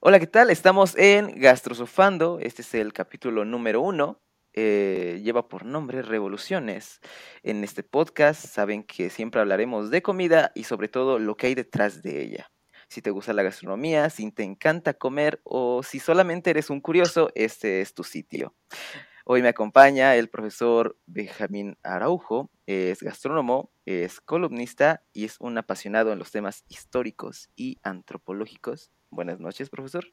Hola, ¿qué tal? Estamos en Gastrosofando. Este es el capítulo número uno. Eh, lleva por nombre Revoluciones. En este podcast saben que siempre hablaremos de comida y sobre todo lo que hay detrás de ella. Si te gusta la gastronomía, si te encanta comer o si solamente eres un curioso, este es tu sitio. Hoy me acompaña el profesor Benjamín Araujo, es gastrónomo, es columnista y es un apasionado en los temas históricos y antropológicos. Buenas noches, profesor.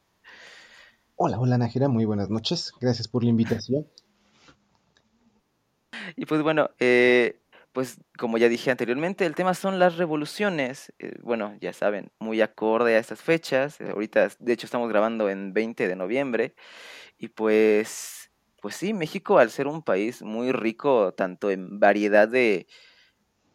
Hola, hola Nájera, muy buenas noches. Gracias por la invitación. Y pues bueno, eh, pues como ya dije anteriormente, el tema son las revoluciones. Eh, bueno, ya saben, muy acorde a estas fechas. Eh, ahorita, de hecho, estamos grabando en 20 de noviembre. Y pues pues sí, México al ser un país muy rico tanto en variedad de,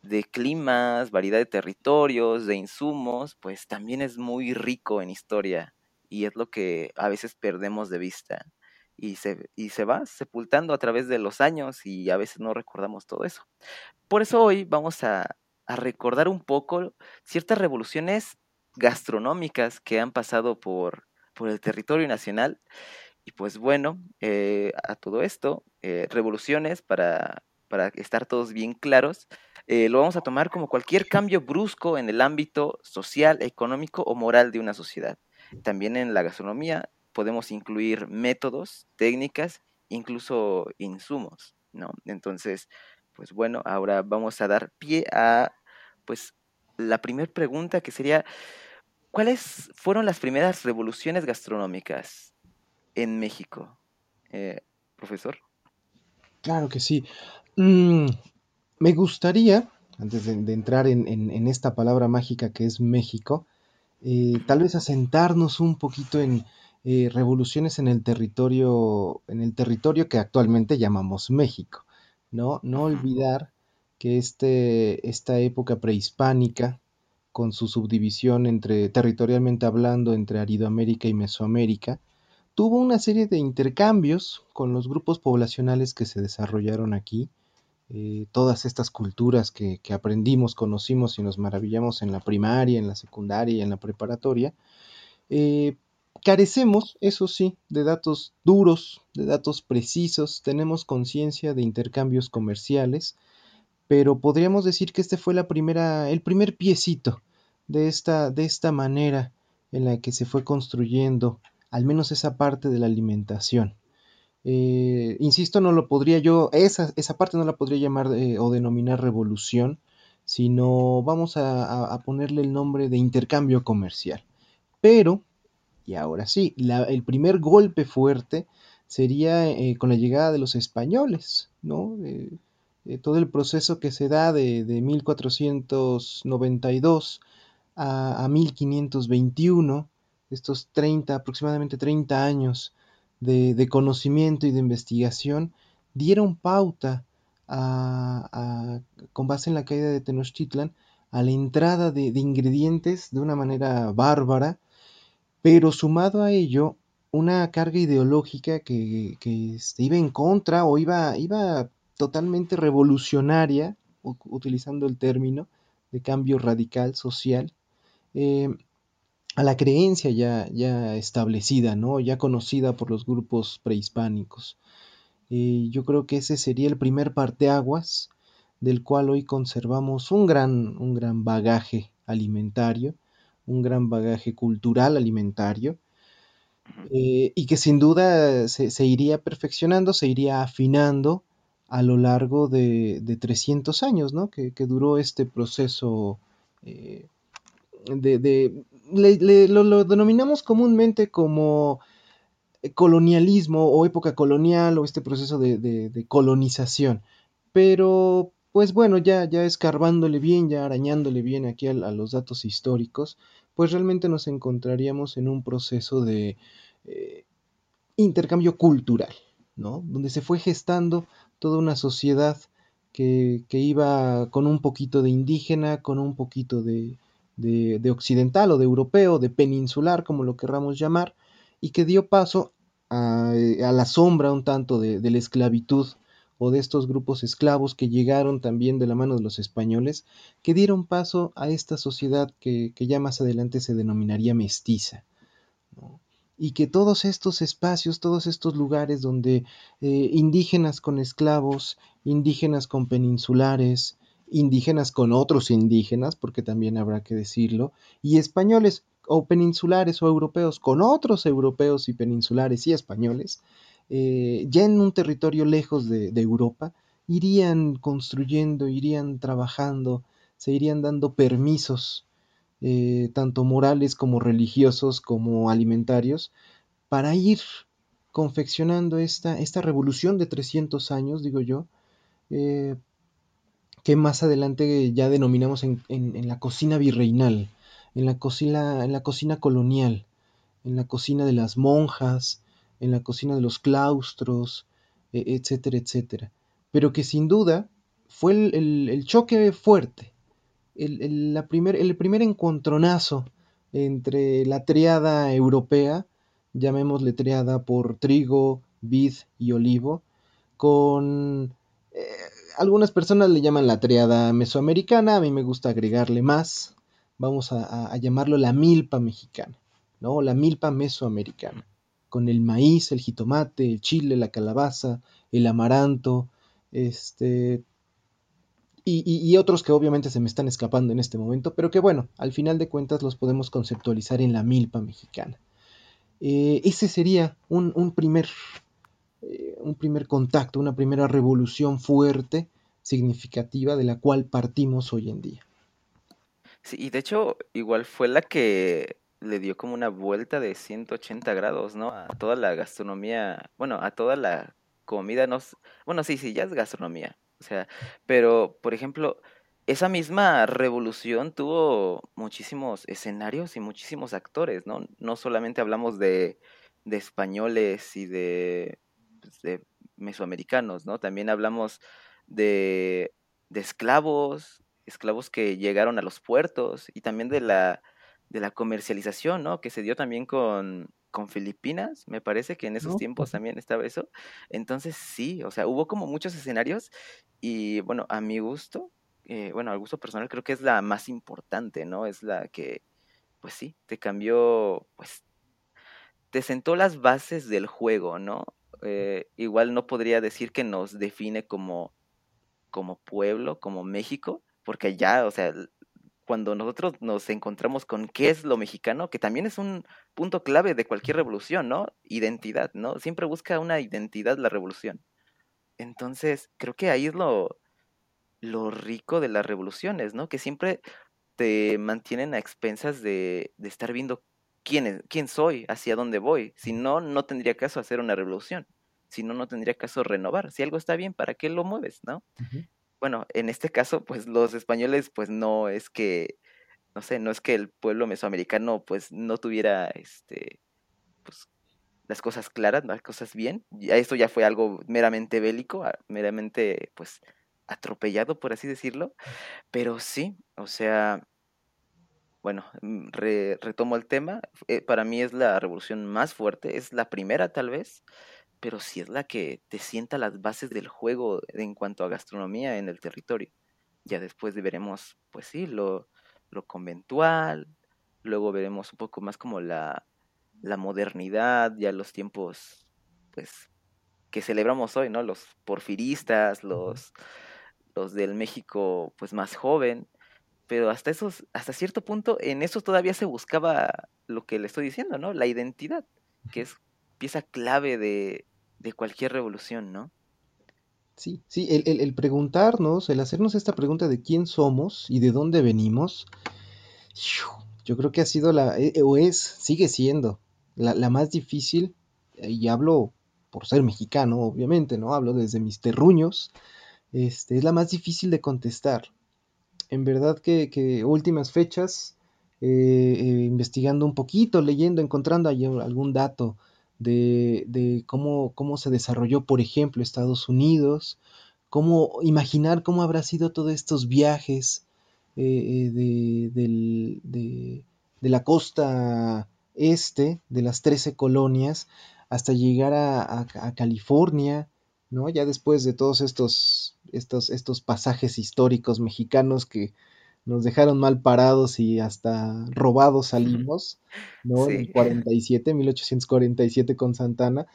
de climas, variedad de territorios, de insumos, pues también es muy rico en historia y es lo que a veces perdemos de vista y se, y se va sepultando a través de los años y a veces no recordamos todo eso. Por eso hoy vamos a, a recordar un poco ciertas revoluciones gastronómicas que han pasado por, por el territorio nacional y pues bueno, eh, a todo esto, eh, revoluciones, para, para, estar todos bien claros, eh, lo vamos a tomar como cualquier cambio brusco en el ámbito social, económico o moral de una sociedad. También en la gastronomía podemos incluir métodos, técnicas, incluso insumos, ¿no? Entonces, pues bueno, ahora vamos a dar pie a, pues, la primera pregunta que sería, ¿cuáles fueron las primeras revoluciones gastronómicas? en México, eh, profesor? Claro que sí. Mm, me gustaría, antes de, entrar en, esta palabra mágica que es México, eh, tal vez asentarnos un poquito en eh, revoluciones en el territorio, en el territorio que actualmente llamamos México. No, no olvidar que este, esta época prehispánica, con su subdivisión entre, territorialmente hablando, entre Aridoamérica y Mesoamérica, tuvo una serie de intercambios con los grupos poblacionales que se desarrollaron aquí. Eh, todas estas culturas que, aprendimos, conocimos y nos maravillamos en la primaria, en la secundaria y en la preparatoria, eh, carecemos, eso sí, de datos duros, de datos precisos, tenemos conciencia de intercambios comerciales, pero podríamos decir que este fue la primera, el primer piecito de esta, de esta manera en la que se fue construyendo al menos esa parte de la alimentación. Eh, insisto, no lo podría yo, esa, esa parte no la podría llamar eh, o denominar revolución, sino vamos a, ponerle el nombre de intercambio comercial. Pero, y ahora sí, el primer golpe fuerte sería eh, con la llegada de los españoles, ¿no? todo el proceso que se da de, 1492 a, a 1521 estos 30, aproximadamente 30 años de, conocimiento y de investigación, dieron pauta con base en la caída de Tenochtitlan a la entrada de, ingredientes de una manera bárbara, pero sumado a ello una carga ideológica que, este, iba en contra o iba, iba totalmente revolucionaria, utilizando el término de cambio radical social, eh, a la creencia ya, ya establecida, ¿no? ya conocida por los grupos prehispánicos. Eh, yo creo que ese sería el primer parteaguas del cual hoy conservamos un gran, un gran bagaje alimentario, un gran bagaje cultural alimentario, eh, y que sin duda se, iría perfeccionando, se iría afinando a lo largo de, 300 años, ¿no? que, duró este proceso eh, de, lo, denominamos comúnmente como eh, colonialismo o época colonial o este proceso de, colonización. Pero, pues bueno, ya, ya escarbándole bien, ya arañándole bien aquí a, los datos históricos, pues realmente nos encontraríamos en un proceso de eh, intercambio cultural, ¿no? Donde se fue gestando toda una sociedad que, que iba con un poquito de indígena, con un poquito de, de, occidental o de europeo, de peninsular, como lo querramos llamar, y que dio paso a, la sombra un tanto de, la esclavitud o de estos grupos esclavos que llegaron también de la mano de los españoles, que dieron paso a esta sociedad que, ya más adelante se denominaría mestiza. y que todos estos espacios, todos estos lugares donde eh, indígenas con esclavos, indígenas con peninsulares, indígenas con otros indígenas, porque también habrá que decirlo, y españoles o peninsulares o europeos con otros europeos y peninsulares y españoles, eh, ya en un territorio lejos de, Europa, irían construyendo, irían trabajando, se irían dando permisos, eh, tanto morales como religiosos como alimentarios, para ir confeccionando esta, esta revolución de 300 años, digo yo, eh, que más adelante ya denominamos en, la cocina virreinal, en la cocina, en la cocina colonial, en la cocina de las monjas, en la cocina de los claustros, e, etcétera, etcétera. Pero que sin duda fue el, choque fuerte, el, la primer, el primer encontronazo entre la triada europea, llamémosle triada por trigo, vid y olivo, con algunas personas le llaman la triada mesoamericana, a mí me gusta agregarle más, vamos a, llamarlo la milpa mexicana, ¿no? La milpa mesoamericana, con el maíz, el jitomate, el chile, la calabaza, el amaranto, este, y, otros que obviamente se me están escapando en este momento, pero que bueno, al final de cuentas los podemos conceptualizar en la milpa mexicana. Eh, ese sería un primer eh, un primer contacto, una primera revolución fuerte, significativa, de la cual partimos hoy en día. Sí, y de hecho, igual fue la que le dio como una vuelta de 180 grados, ¿no? A toda la gastronomía, bueno, a toda la comida, no, bueno, sí, sí, ya es gastronomía, o sea, pero, por ejemplo, esa misma revolución tuvo muchísimos escenarios y muchísimos actores, ¿no? No solamente hablamos de, de españoles y de pues, de mesoamericanos, ¿no? También hablamos de, de esclavos, esclavos que llegaron a los puertos y también de la, de la comercialización, ¿no? Que se dio también con, con Filipinas, me parece que en esos tiempos también estaba eso. Entonces sí, o sea, hubo como muchos escenarios y bueno, a mi gusto, eh, bueno, al gusto personal creo que es la más importante, ¿no? Es la que, pues sí, te cambió, pues, te sentó las bases del juego, ¿no? Eh, igual no podría decir que nos define como, como pueblo, como México, porque ya, o sea, cuando nosotros nos encontramos con qué es lo mexicano, que también es un punto clave de cualquier revolución, ¿no? Identidad, ¿no? Siempre busca una identidad la revolución. Entonces, creo que ahí es lo, lo rico de las revoluciones, ¿no? Que siempre te mantienen a expensas de, de estar viendo quién, quién soy, hacia dónde voy. Si no, no tendría caso hacer una revolución. Si no, no tendría caso renovar. Si algo está bien, ¿para qué lo mueves, no? Bueno, en este caso, pues los españoles, pues no es que, no sé, no es que el pueblo mesoamericano, pues no tuviera, este, pues las cosas claras, las cosas bien. Esto ya fue algo meramente bélico, meramente, pues, atropellado, por así decirlo. Pero sí, o sea, bueno, mm, retomo el tema, eh, para mí es la revolución más fuerte, es la primera tal vez, pero sí es la que te sienta las bases del juego en cuanto a gastronomía en el territorio. Ya después veremos, pues sí, lo, lo conventual, luego veremos un poco más como la, la modernidad, ya los tiempos, pues, que celebramos hoy, ¿no? Los porfiristas, los, los del México, pues, más joven, pero hasta esos, hasta cierto punto, en eso todavía se buscaba lo que le estoy diciendo, ¿no? La identidad, que es pieza clave de, de cualquier revolución, ¿no? Sí, sí, el, el, preguntarnos, el hacernos esta pregunta de quién somos y de dónde venimos, yo creo que ha sido la, eh, o es, sigue siendo la, la más difícil, y hablo por ser mexicano, obviamente, ¿no? Hablo desde mis terruños, este, es la más difícil de contestar en verdad que, últimas fechas, eh, eh, investigando un poquito, leyendo, encontrando algún dato de, cómo, cómo, se desarrolló, por ejemplo, Estados Unidos, cómo imaginar cómo habrá sido todos estos viajes eh, de, la costa este, de las 13 colonias, hasta llegar a California, ya después de todos estos, estos, estos pasajes históricos mexicanos que nos dejaron mal parados y hasta robados salimos, ¿no? En el 47, 1847 con Santana.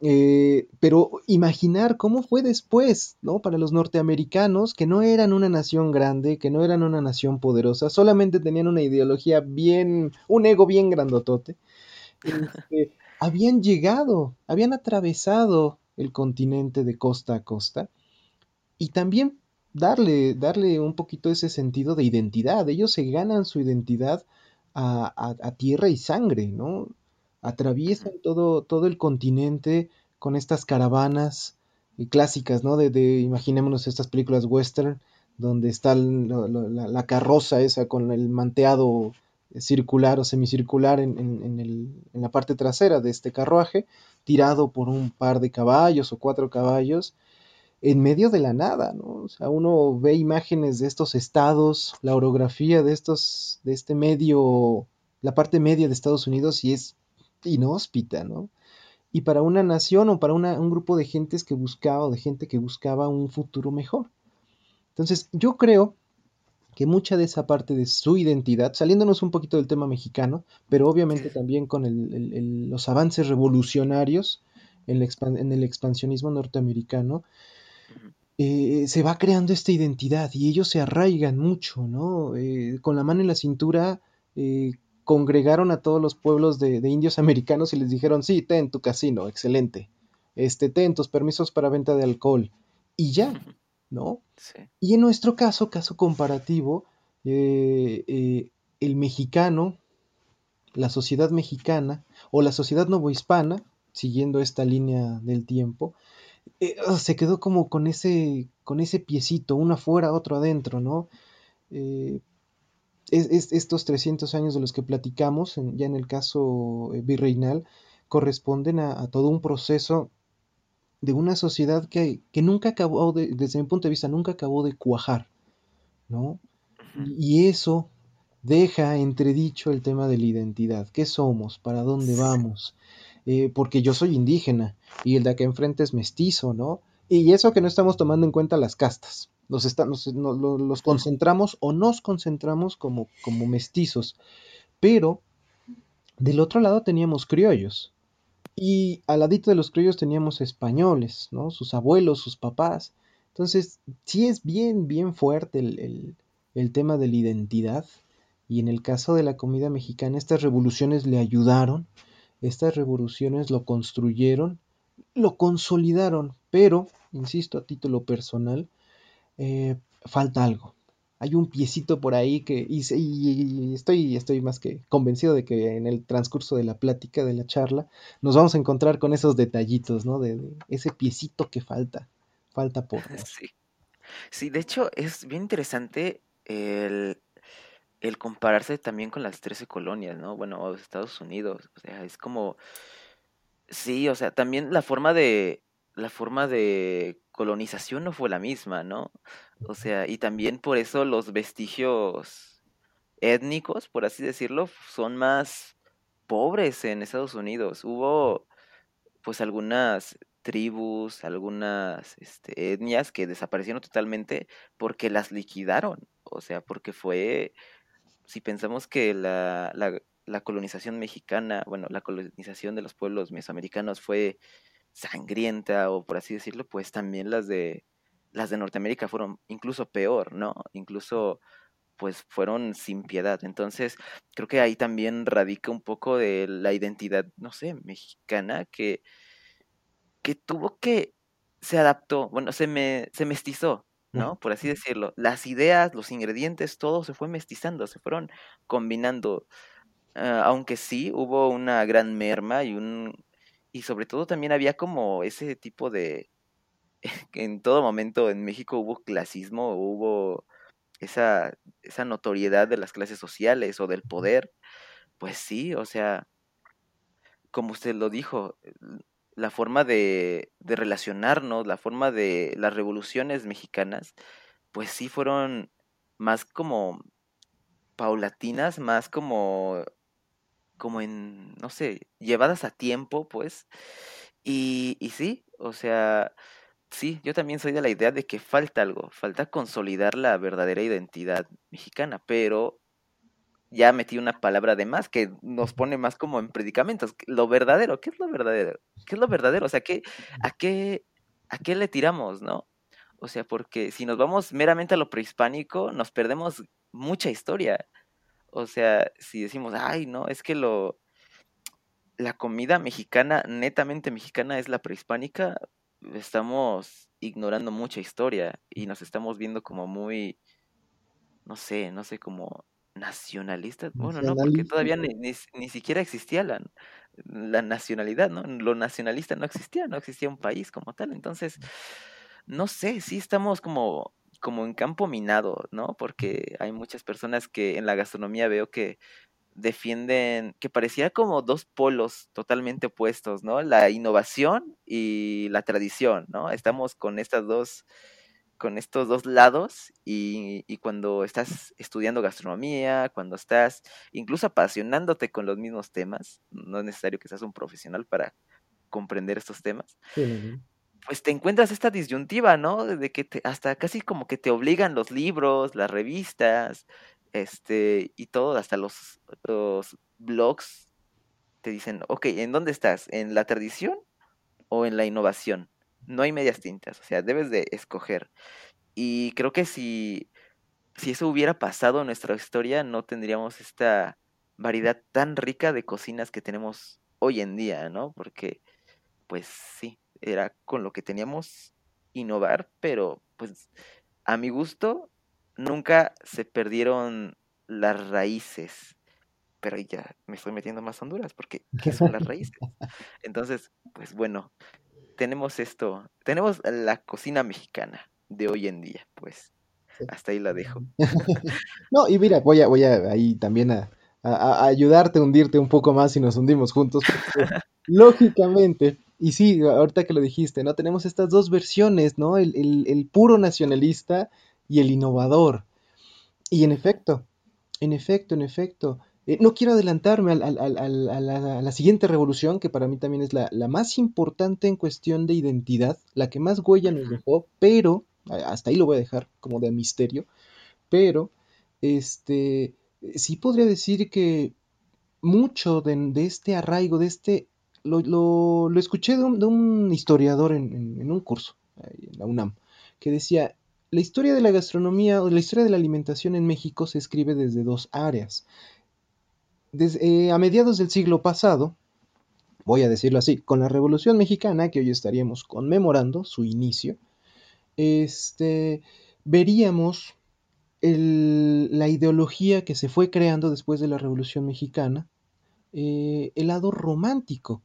Eh, pero imaginar cómo fue después, ¿no? Para los norteamericanos, que no eran una nación grande, que no eran una nación poderosa, solamente tenían una ideología bien, un ego bien grandotote. Este, habían llegado, habían atravesado el continente de costa a costa y también darle, darle un poquito ese sentido de identidad. Ellos se ganan su identidad a, tierra y sangre, ¿no? Atraviesan todo, todo el continente con estas caravanas eh, clásicas, ¿no? De, de, imaginémonos estas películas western, donde está la, carroza esa con el manteado circular o semicircular en, en, la parte trasera de este carruaje, tirado por un par de caballos o cuatro caballos, en medio de la nada, ¿no? O sea, uno ve imágenes de estos estados, la orografía de estos, de este medio, la parte media de Estados Unidos y es inhóspita, ¿no? Y para una nación o para un grupo de gentes que buscaba o de gente que buscaba un futuro mejor. Entonces, yo creo que mucha de esa parte de su identidad, saliéndonos un poquito del tema mexicano, pero obviamente también con los avances revolucionarios en, en el expansionismo norteamericano, eh, se va creando esta identidad y ellos se arraigan mucho, ¿no? Eh, con la mano en la cintura eh, congregaron a todos los pueblos de, indios americanos y les dijeron, sí, ten tu casino, excelente, este, ten tus permisos para venta de alcohol y ya, ¿no? Y en nuestro caso, caso comparativo, el mexicano, la sociedad mexicana o la sociedad novohispana, siguiendo esta línea del tiempo, eh, se quedó como con ese, con ese piecito, uno afuera, otro adentro, ¿no? Eh, es, estos 300 años de los que platicamos, ya en el caso eh, virreinal, corresponden a, todo un proceso de una sociedad que, nunca acabó, desde mi punto de vista, nunca acabó de cuajar, ¿no? Y eso deja entredicho el tema de la identidad. ¿Qué somos? ¿Para dónde vamos? Eh, porque yo soy indígena y el de acá enfrente es mestizo, ¿no? Y eso que no estamos tomando en cuenta las castas. Los, los concentramos o nos concentramos como, mestizos. Pero del otro lado teníamos criollos. Y al ladito de los criollos teníamos españoles, ¿no? Sus abuelos, sus papás. Entonces, sí es bien, bien fuerte el tema de la identidad. Y en el caso de la comida mexicana, estas revoluciones le ayudaron estas revoluciones lo construyeron, lo consolidaron, pero, insisto, a título personal, eh, falta algo. Hay un piecito por ahí que, y, estoy, estoy más que convencido de que en el transcurso de la plática, de la charla, nos vamos a encontrar con esos detallitos, ¿no? De, ese piecito que falta, falta por. Sí. sí, de hecho es bien interesante el, el compararse también con las 13 colonias, ¿no? Bueno, Estados Unidos, o sea, es como, sí, o sea, también la forma de, la forma de colonización no fue la misma, ¿no? O sea, y también por eso los vestigios étnicos, por así decirlo, son más pobres en Estados Unidos. Hubo, pues, algunas tribus, algunas este, etnias que desaparecieron totalmente porque las liquidaron, o sea, porque fue si pensamos que la, la, colonización mexicana, bueno, la colonización de los pueblos mesoamericanos fue sangrienta o por así decirlo, pues también las de las de Norteamérica fueron incluso peor, ¿no? Incluso pues fueron sin piedad. Entonces, creo que ahí también radica un poco de la identidad, no sé, mexicana que que tuvo que se adaptó, bueno, se me se mestizó, ¿no? Por así decirlo. Las ideas, los ingredientes, todo se fue mestizando, se fueron combinando. Ah, aunque sí hubo una gran merma y un y sobre todo también había como ese tipo de en todo momento en México hubo clasismo, hubo esa esa notoriedad de las clases sociales o del poder. Pues sí, o sea, como usted lo dijo, la forma de, de relacionarnos, la forma de las revoluciones mexicanas, pues sí fueron más como paulatinas, más como, como en, no sé, llevadas a tiempo, pues. Y, y sí, o sea, sí, yo también soy de la idea de que falta algo, falta consolidar la verdadera identidad mexicana, pero ya metí una palabra de más que nos pone más como en predicamentos. Lo verdadero, ¿qué es lo verdadero? ¿Qué es lo verdadero? O sea, ¿qué, a, qué, ¿a qué le tiramos, no? O sea, porque si nos vamos meramente a lo prehispánico, nos perdemos mucha historia. O sea, si decimos, ay, no, es que lo, la comida mexicana, netamente mexicana, es la prehispánica, estamos ignorando mucha historia y nos estamos viendo como muy, no sé, no sé, como nacionalistas. Bueno, no, porque todavía ni, ni, siquiera existía la, la, nacionalidad, ¿no? Lo nacionalista no existía, no existía un país como tal. Entonces, no sé, sí estamos como, como en campo minado, ¿no? Porque hay muchas personas que en la gastronomía veo que defienden, que parecía como dos polos totalmente opuestos, ¿no? La innovación y la tradición, ¿no? Estamos con estas dos, con estos dos lados y, y, cuando estás estudiando gastronomía, cuando estás incluso apasionándote con los mismos temas, no es necesario que seas un profesional para comprender estos temas, pues te encuentras esta disyuntiva, ¿no? De que te, hasta casi como que te obligan los libros, las revistas, este, y todo, hasta los, los blogs te dicen, ok, ¿en dónde estás? ¿En la tradición o en la innovación? No hay medias tintas, o sea, debes de escoger. Y creo que si, si eso hubiera pasado en nuestra historia, no tendríamos esta variedad tan rica de cocinas que tenemos hoy en día, ¿no? Porque, pues sí, era con lo que teníamos innovar, pero pues a mi gusto nunca se perdieron las raíces. Pero ya me estoy metiendo más Honduras, porque ¿qué son las raíces? Entonces, pues bueno, tenemos esto, tenemos la cocina mexicana de hoy en día, pues. Hasta ahí la dejo. no, y mira, voy a, voy a ahí también a, ayudarte a hundirte un poco más y nos hundimos juntos. lógicamente, y sí, ahorita que lo dijiste, ¿no? Tenemos estas dos versiones, ¿no? El, el puro nacionalista y el innovador. Y en efecto, en efecto, en efecto. Eh, no quiero adelantarme a, la, siguiente revolución, que para mí también es la, más importante en cuestión de identidad, la que más huella nos dejó, pero, hasta ahí lo voy a dejar como de misterio, pero, este, sí podría decir que mucho de, este arraigo, de este, lo, escuché de un, historiador en, en, un curso, en la UNAM, que decía, la historia de la gastronomía o la historia de la alimentación en México se escribe desde dos áreas. Eh, a mediados del siglo pasado, voy a decirlo así, con la Revolución Mexicana, que hoy estaríamos conmemorando su inicio, este, veríamos la ideología que se fue creando después de la Revolución Mexicana, eh, el lado romántico,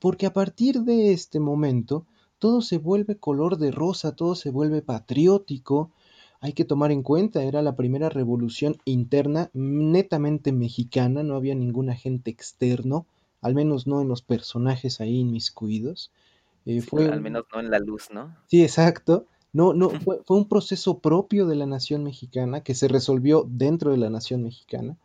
porque a partir de este momento todo se vuelve color de rosa, todo se vuelve patriótico. Hay que tomar en cuenta, era la primera revolución interna netamente mexicana, no había ningún agente externo, al menos no en los personajes ahí inmiscuidos. Eh, fue, al menos no en la luz, ¿no? Sí, exacto. No, no, fue, un proceso propio de la nación mexicana que se resolvió dentro de la nación mexicana.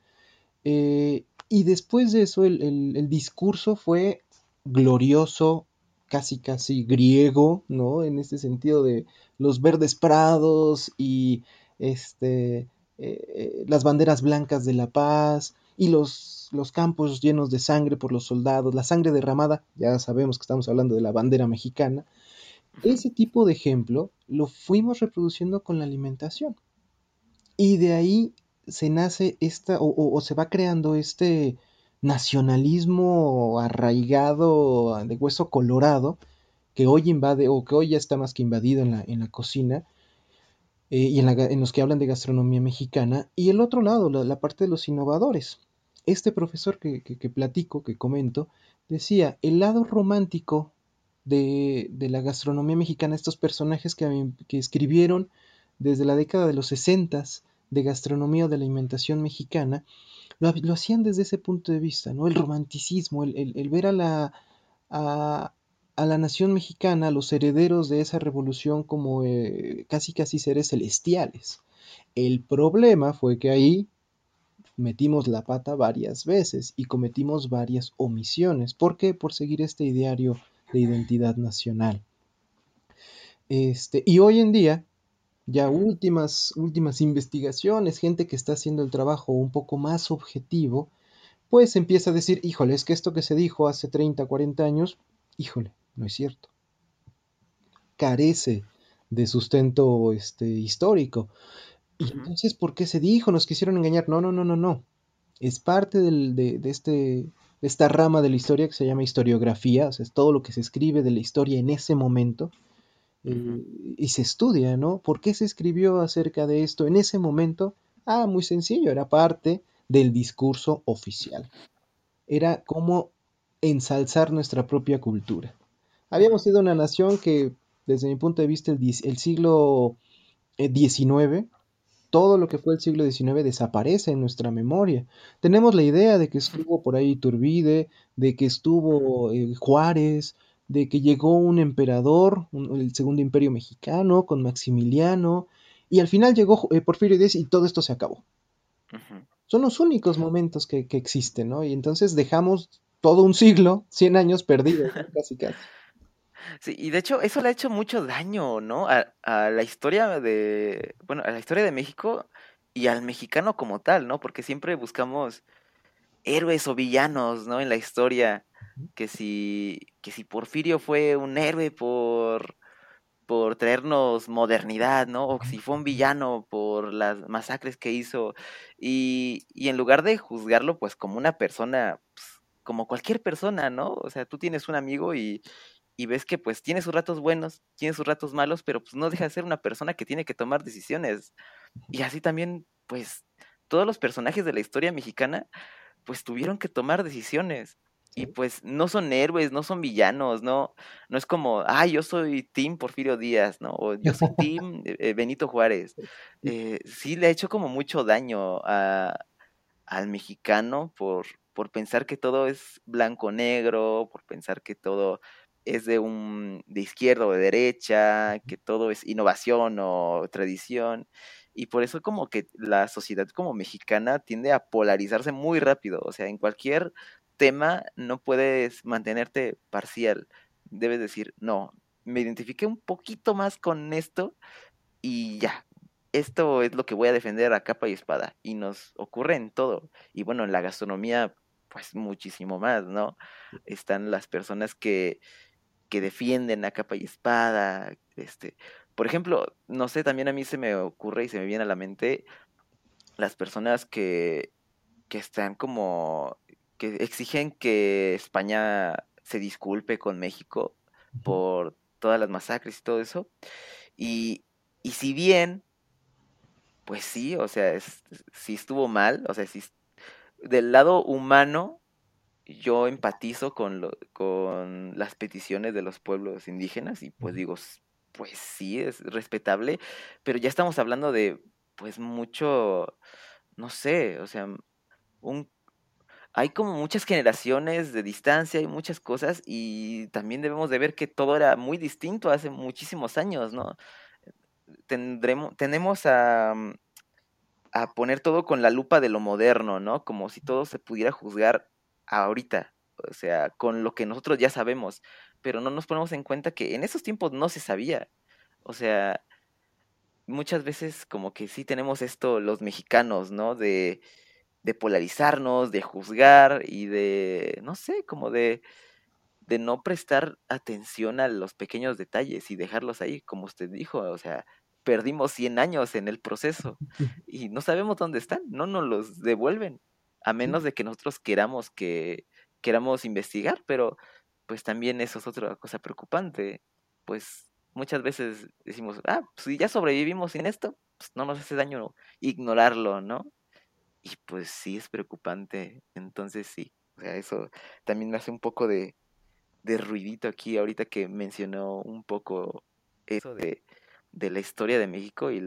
Eh, y después de eso, el discurso fue glorioso, casi casi griego, ¿no? En este sentido de los verdes prados y este, eh, eh, las banderas blancas de la paz y los, los campos llenos de sangre por los soldados, la sangre derramada, ya sabemos que estamos hablando de la bandera mexicana. Ese tipo de ejemplo lo fuimos reproduciendo con la alimentación. Y de ahí se nace esta, o se va creando este, nacionalismo arraigado de hueso colorado que hoy invade o que hoy ya está más que invadido en la, en la cocina eh, y en, la, los que hablan de gastronomía mexicana y el otro lado, la, parte de los innovadores. Este profesor que, que, platico, que comento, decía, el lado romántico de, de la gastronomía mexicana, estos personajes que, que escribieron desde la década de los 60 de gastronomía o de alimentación mexicana, lo, hacían desde ese punto de vista, ¿no? El romanticismo, el, ver a la, a, la nación mexicana, a los herederos de esa revolución como eh, casi casi seres celestiales. El problema fue que ahí metimos la pata varias veces y cometimos varias omisiones. ¿Por qué? Por seguir este ideario de identidad nacional. Este, y hoy en día, ya últimas, últimas investigaciones, gente que está haciendo el trabajo un poco más objetivo, pues empieza a decir, híjole, es que esto que se dijo hace 30, 40 años, híjole, no es cierto. Carece de sustento este, histórico. Y entonces, ¿por qué se dijo? Nos quisieron engañar. No, no, no, no, no. Es parte del, de, de, este, de esta rama de la historia que se llama historiografía, o sea, es todo lo que se escribe de la historia en ese momento. Eh, y se estudia, ¿no? ¿Por qué se escribió acerca de esto en ese momento? Ah, muy sencillo, era parte del discurso oficial. Era como ensalzar nuestra propia cultura. Habíamos sido una nación que, desde mi punto de vista, el, siglo XIX, eh, todo lo que fue el siglo XIX desaparece en nuestra memoria. Tenemos la idea de que estuvo por ahí Turbide, de que estuvo eh, Juárez, de que llegó un emperador, un, el segundo imperio mexicano, con Maximiliano, y al final llegó eh, Porfirio Díaz y todo esto se acabó. Uh -huh. Son los únicos momentos que, que, existen, ¿no? Y entonces dejamos todo un siglo, 100 años perdidos, casi casi. Sí, y de hecho eso le ha hecho mucho daño, ¿no? A, a, la historia de, bueno, a la historia de México y al mexicano como tal, ¿no? Porque siempre buscamos héroes o villanos, ¿no? En la historia, que si, que si Porfirio fue un héroe por, por traernos modernidad, ¿no? O si fue un villano por las masacres que hizo. Y, y en lugar de juzgarlo, pues, como una persona, pues, como cualquier persona, ¿no? O sea, tú tienes un amigo y, y ves que pues tiene sus ratos buenos, tiene sus ratos malos, pero pues no deja de ser una persona que tiene que tomar decisiones. Y así también, pues, todos los personajes de la historia mexicana, pues tuvieron que tomar decisiones. Y pues no son héroes, no son villanos, no, no es como, ah, yo soy Team Porfirio Díaz, ¿no? O yo soy Team eh, Benito Juárez. Eh, sí le ha hecho como mucho daño a, al mexicano por, por pensar que todo es blanco-negro, por pensar que todo es de un de izquierda o de derecha, que todo es innovación o tradición. Y por eso como que la sociedad como mexicana tiende a polarizarse muy rápido. O sea, en cualquier tema no puedes mantenerte parcial. Debes decir, no, me identifiqué un poquito más con esto y ya. Esto es lo que voy a defender a capa y espada. Y nos ocurre en todo. Y bueno, en la gastronomía, pues muchísimo más, ¿no? Están las personas que, que defienden a capa y espada. Este, por ejemplo, no sé, también a mí se me ocurre y se me viene a la mente las personas que, que están como que exigen que España se disculpe con México por todas las masacres y todo eso. Y, y si bien, pues sí, o sea, es, sí estuvo mal, o sea, sí, del lado humano, yo empatizo con, lo, con las peticiones de los pueblos indígenas y pues digo, pues sí, es respetable, pero ya estamos hablando de, pues mucho, no sé, o sea, un hay como muchas generaciones de distancia y muchas cosas y también debemos de ver que todo era muy distinto hace muchísimos años, ¿no? Tendremos, tenemos a, a poner todo con la lupa de lo moderno, ¿no? Como si todo se pudiera juzgar ahorita, o sea, con lo que nosotros ya sabemos, pero no nos ponemos en cuenta que en esos tiempos no se sabía, o sea, muchas veces como que sí tenemos esto los mexicanos, ¿no? De de polarizarnos, de juzgar y de, no sé, como de, de no prestar atención a los pequeños detalles y dejarlos ahí, como usted dijo, o sea, perdimos 100 años en el proceso y no sabemos dónde están, no nos los devuelven, a menos de que nosotros queramos que queramos investigar, pero pues también eso es otra cosa preocupante, pues muchas veces decimos, ah, pues si ya sobrevivimos sin esto, pues no nos hace daño ignorarlo, ¿no? Y pues sí es preocupante. Entonces sí. O sea, eso también me hace un poco de, de ruidito aquí ahorita que mencionó un poco eso de, de la historia de México y,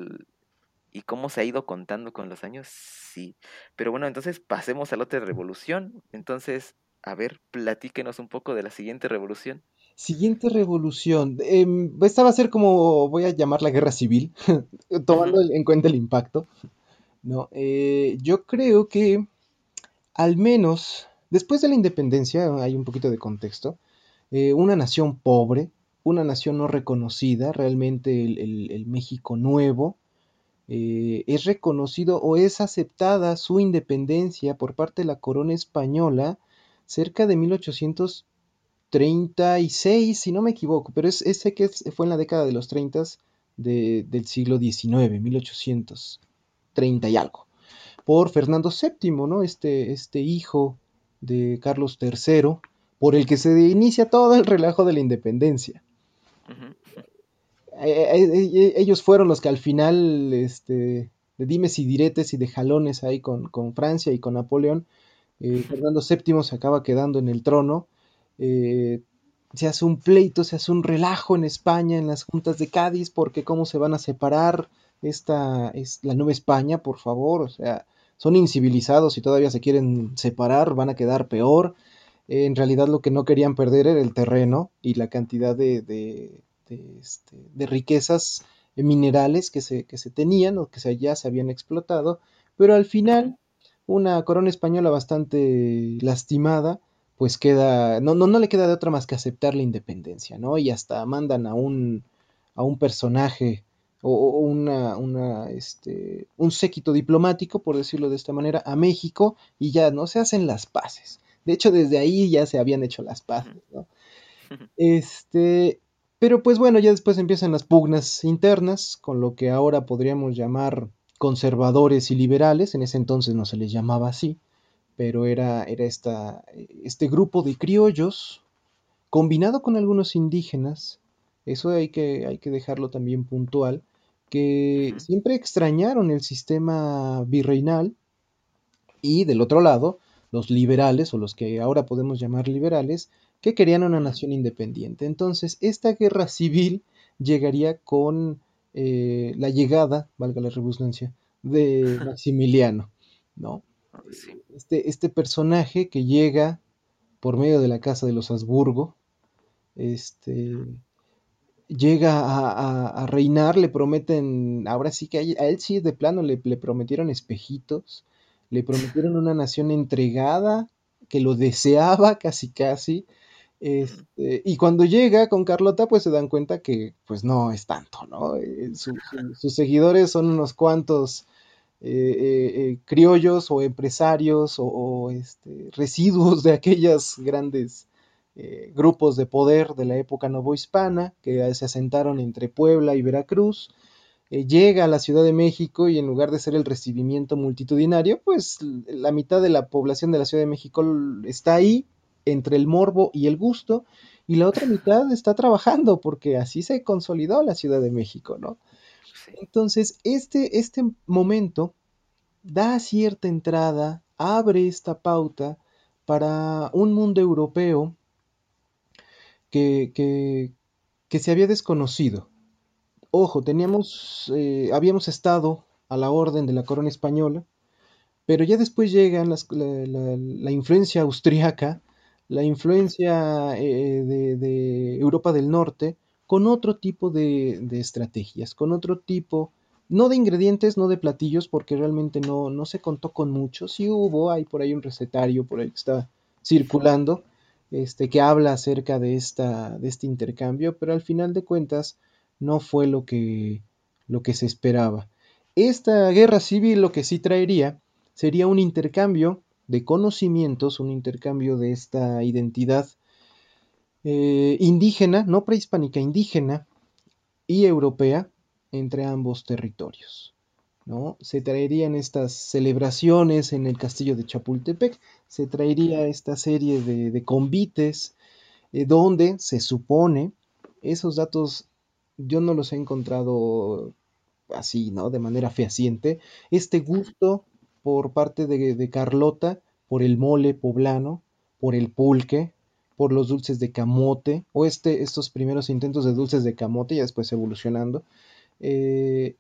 y cómo se ha ido contando con los años. Sí. Pero bueno, entonces pasemos a la otra revolución. Entonces, a ver, platíquenos un poco de la siguiente revolución. Siguiente revolución. Eh, esta va a ser como voy a llamar la guerra civil, tomando en cuenta el impacto. No, eh, yo creo que al menos después de la independencia, hay un poquito de contexto, eh, una nación pobre, una nación no reconocida, realmente el, México nuevo, eh, es reconocido o es aceptada su independencia por parte de la corona española cerca de 1836, si no me equivoco, pero es, sé que fue en la década de los 30 del siglo XIX, 1830 y algo, por Fernando VII, ¿no? Este, este hijo de Carlos III, por el que se inicia todo el relajo de la independencia. Eh, eh, eh, ellos fueron los que al final, este, de dimes y diretes y de jalones ahí con, Francia y con Napoleón, Fernando VII se acaba quedando en el trono. se hace un pleito, se hace un relajo en España, en las juntas de Cádiz, porque cómo se van a separar esta es la Nueva España, por favor, o sea, son incivilizados y todavía se quieren separar, van a quedar peor. en realidad lo que no querían perder era el terreno y la cantidad de, este, de, riquezas minerales que se, que se tenían o que se, ya se habían explotado, pero al final una corona española bastante lastimada, pues queda, no, no, no le queda de otra más que aceptar la independencia, ¿no? Y hasta mandan a un, a un personaje o, una, una, este, un séquito diplomático, por decirlo de esta manera, a México y ya no se hacen las paces. De hecho, desde ahí ya se habían hecho las paces, ¿no? Este, pero pues bueno, ya después empiezan las pugnas internas, con lo que ahora podríamos llamar conservadores y liberales, en ese entonces no se les llamaba así, pero era, era esta, este grupo de criollos, combinado con algunos indígenas, eso hay que, hay que dejarlo también puntual, que siempre extrañaron el sistema virreinal y del otro lado, los liberales, o los que ahora podemos llamar liberales, que querían una nación independiente. Entonces, esta guerra civil llegaría con eh, la llegada, valga la redundancia, de Maximiliano, ¿no? Ah, este, este, personaje que llega por medio de la casa de los Habsburgo, este, llega a, reinar, le prometen, ahora sí que a, él sí de plano le, le, prometieron espejitos, le prometieron una nación entregada, que lo deseaba casi casi, este, y cuando llega con Carlota, pues se dan cuenta que pues no es tanto, ¿no? Eh, sus seguidores son unos cuantos eh, eh, criollos o empresarios o, este, residuos de aquellos grandes grupos de poder de la época novohispana que se asentaron entre Puebla y Veracruz. llega a la Ciudad de México y en lugar de ser el recibimiento multitudinario, pues la mitad de la población de la Ciudad de México está ahí entre el morbo y el gusto, y la otra mitad está trabajando, porque así se consolidó la Ciudad de México, ¿no? Entonces, este, este momento da cierta entrada, abre esta pauta para un mundo europeo que, que, que se había desconocido. Ojo, teníamos, eh, habíamos estado a la orden de la corona española, pero ya después llega la, la, influencia austriaca la influencia eh, de, Europa del Norte con otro tipo de, estrategias, con otro tipo, no de ingredientes, no de platillos, porque realmente no, no se contó con mucho. Sí hubo, hay por ahí un recetario por ahí que está circulando, este, que habla acerca de, este intercambio, pero al final de cuentas no fue lo que, lo que se esperaba. Esta guerra civil lo que sí traería sería un intercambio de conocimientos, un intercambio de esta identidad eh, indígena, no prehispánica, indígena y europea entre ambos territorios. ¿No? Se traerían estas celebraciones en el castillo de Chapultepec, se traería esta serie de, convites eh, donde se supone, esos datos yo no los he encontrado así, ¿no? De manera fehaciente, este gusto por parte de, Carlota por el mole poblano, por el pulque, por los dulces de camote, o este, estos primeros intentos de dulces de camote, y después evolucionando. Eh,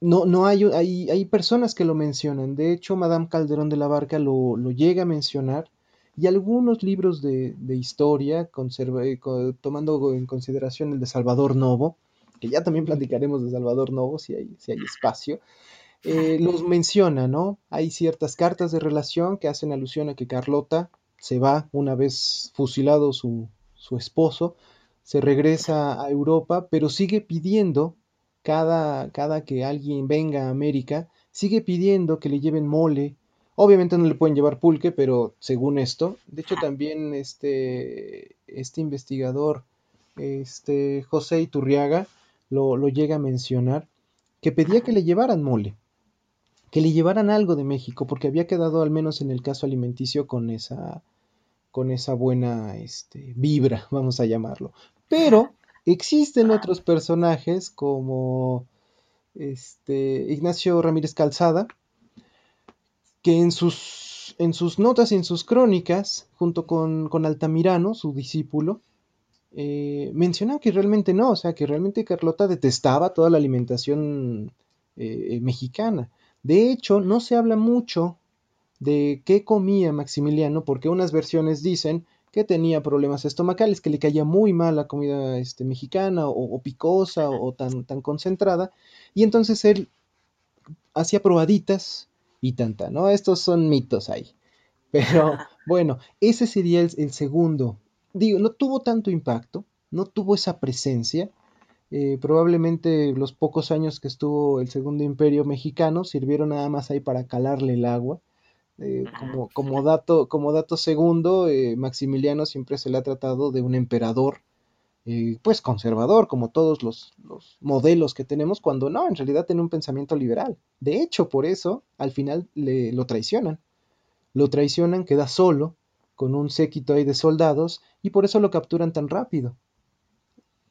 no, no hay, hay, hay, personas que lo mencionan. De hecho, Madame Calderón de la Barca lo, llega a mencionar. Y algunos libros de, historia, eh, tomando en consideración el de Salvador Novo, que ya también platicaremos de Salvador Novo si hay, si hay espacio, eh, los menciona, ¿no? Hay ciertas cartas de relación que hacen alusión a que Carlota se va una vez fusilado su, su esposo, se regresa a Europa, pero sigue pidiendo, cada, cada que alguien venga a América, sigue pidiendo que le lleven mole. Obviamente no le pueden llevar pulque, pero según esto, de hecho también este, este investigador, este José Iturriaga, lo, lo llega a mencionar, que pedía que le llevaran mole que le llevaran algo de México, porque había quedado al menos en el caso alimenticio con esa, con esa buena este, vibra, vamos a llamarlo. Pero existen otros personajes como este, Ignacio Ramírez Calzada, que en sus, en sus notas y en sus crónicas, junto con, con Altamirano, su discípulo, eh, menciona que realmente no, o sea, que realmente Carlota detestaba toda la alimentación eh, mexicana. De hecho, no se habla mucho de qué comía Maximiliano, porque unas versiones dicen que tenía problemas estomacales, que le caía muy mal la comida este, mexicana o, picosa o, tan, tan concentrada, y entonces él hacía probaditas y tanta, ¿no? Estos son mitos ahí. Pero bueno, ese sería el segundo. Digo, no tuvo tanto impacto, no tuvo esa presencia, eh, probablemente los pocos años que estuvo el Segundo Imperio Mexicano sirvieron nada más ahí para calarle el agua. Eh, como, como, dato, como dato segundo, eh, Maximiliano siempre se le ha tratado de un emperador, pues conservador, como todos los, los, modelos que tenemos, cuando no, en realidad tiene un pensamiento liberal. De hecho, por eso, al final le, lo traicionan. Lo traicionan, queda solo, con un séquito ahí de soldados, y por eso lo capturan tan rápido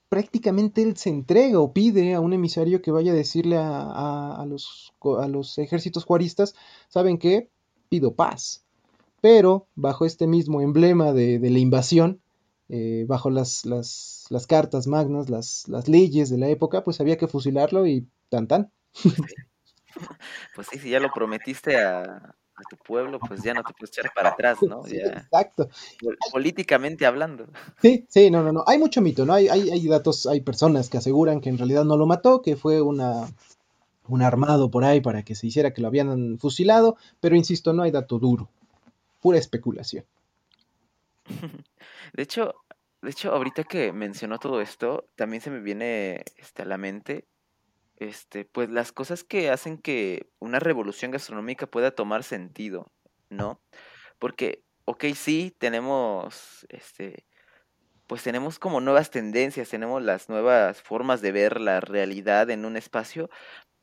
prácticamente él se entrega o pide a un emisario que vaya a decirle a, los, a los, ejércitos juaristas, ¿saben qué? Pido paz. Pero bajo este mismo emblema de, la invasión, eh, bajo las, las, las, cartas magnas, las, las leyes de la época, pues había que fusilarlo y tan tan. Pues sí, si ya lo prometiste a, a tu pueblo, pues ya no te puedes echar para atrás, ¿no? exacto. Políticamente hablando. Sí, sí, no, no, no. Hay mucho mito, ¿no? Hay, hay, hay datos, hay personas que aseguran que en realidad no lo mató, que fue una, un armado por ahí para que se hiciera que lo habían fusilado, pero insisto, no hay dato duro. Pura especulación. De hecho, de hecho, ahorita que mencionó todo esto, también se me viene este, a la mente este, pues las cosas que hacen que una revolución gastronómica pueda tomar sentido, ¿no? Porque, ok, sí, tenemos, este, pues tenemos como nuevas tendencias, tenemos las nuevas formas de ver la realidad en un espacio,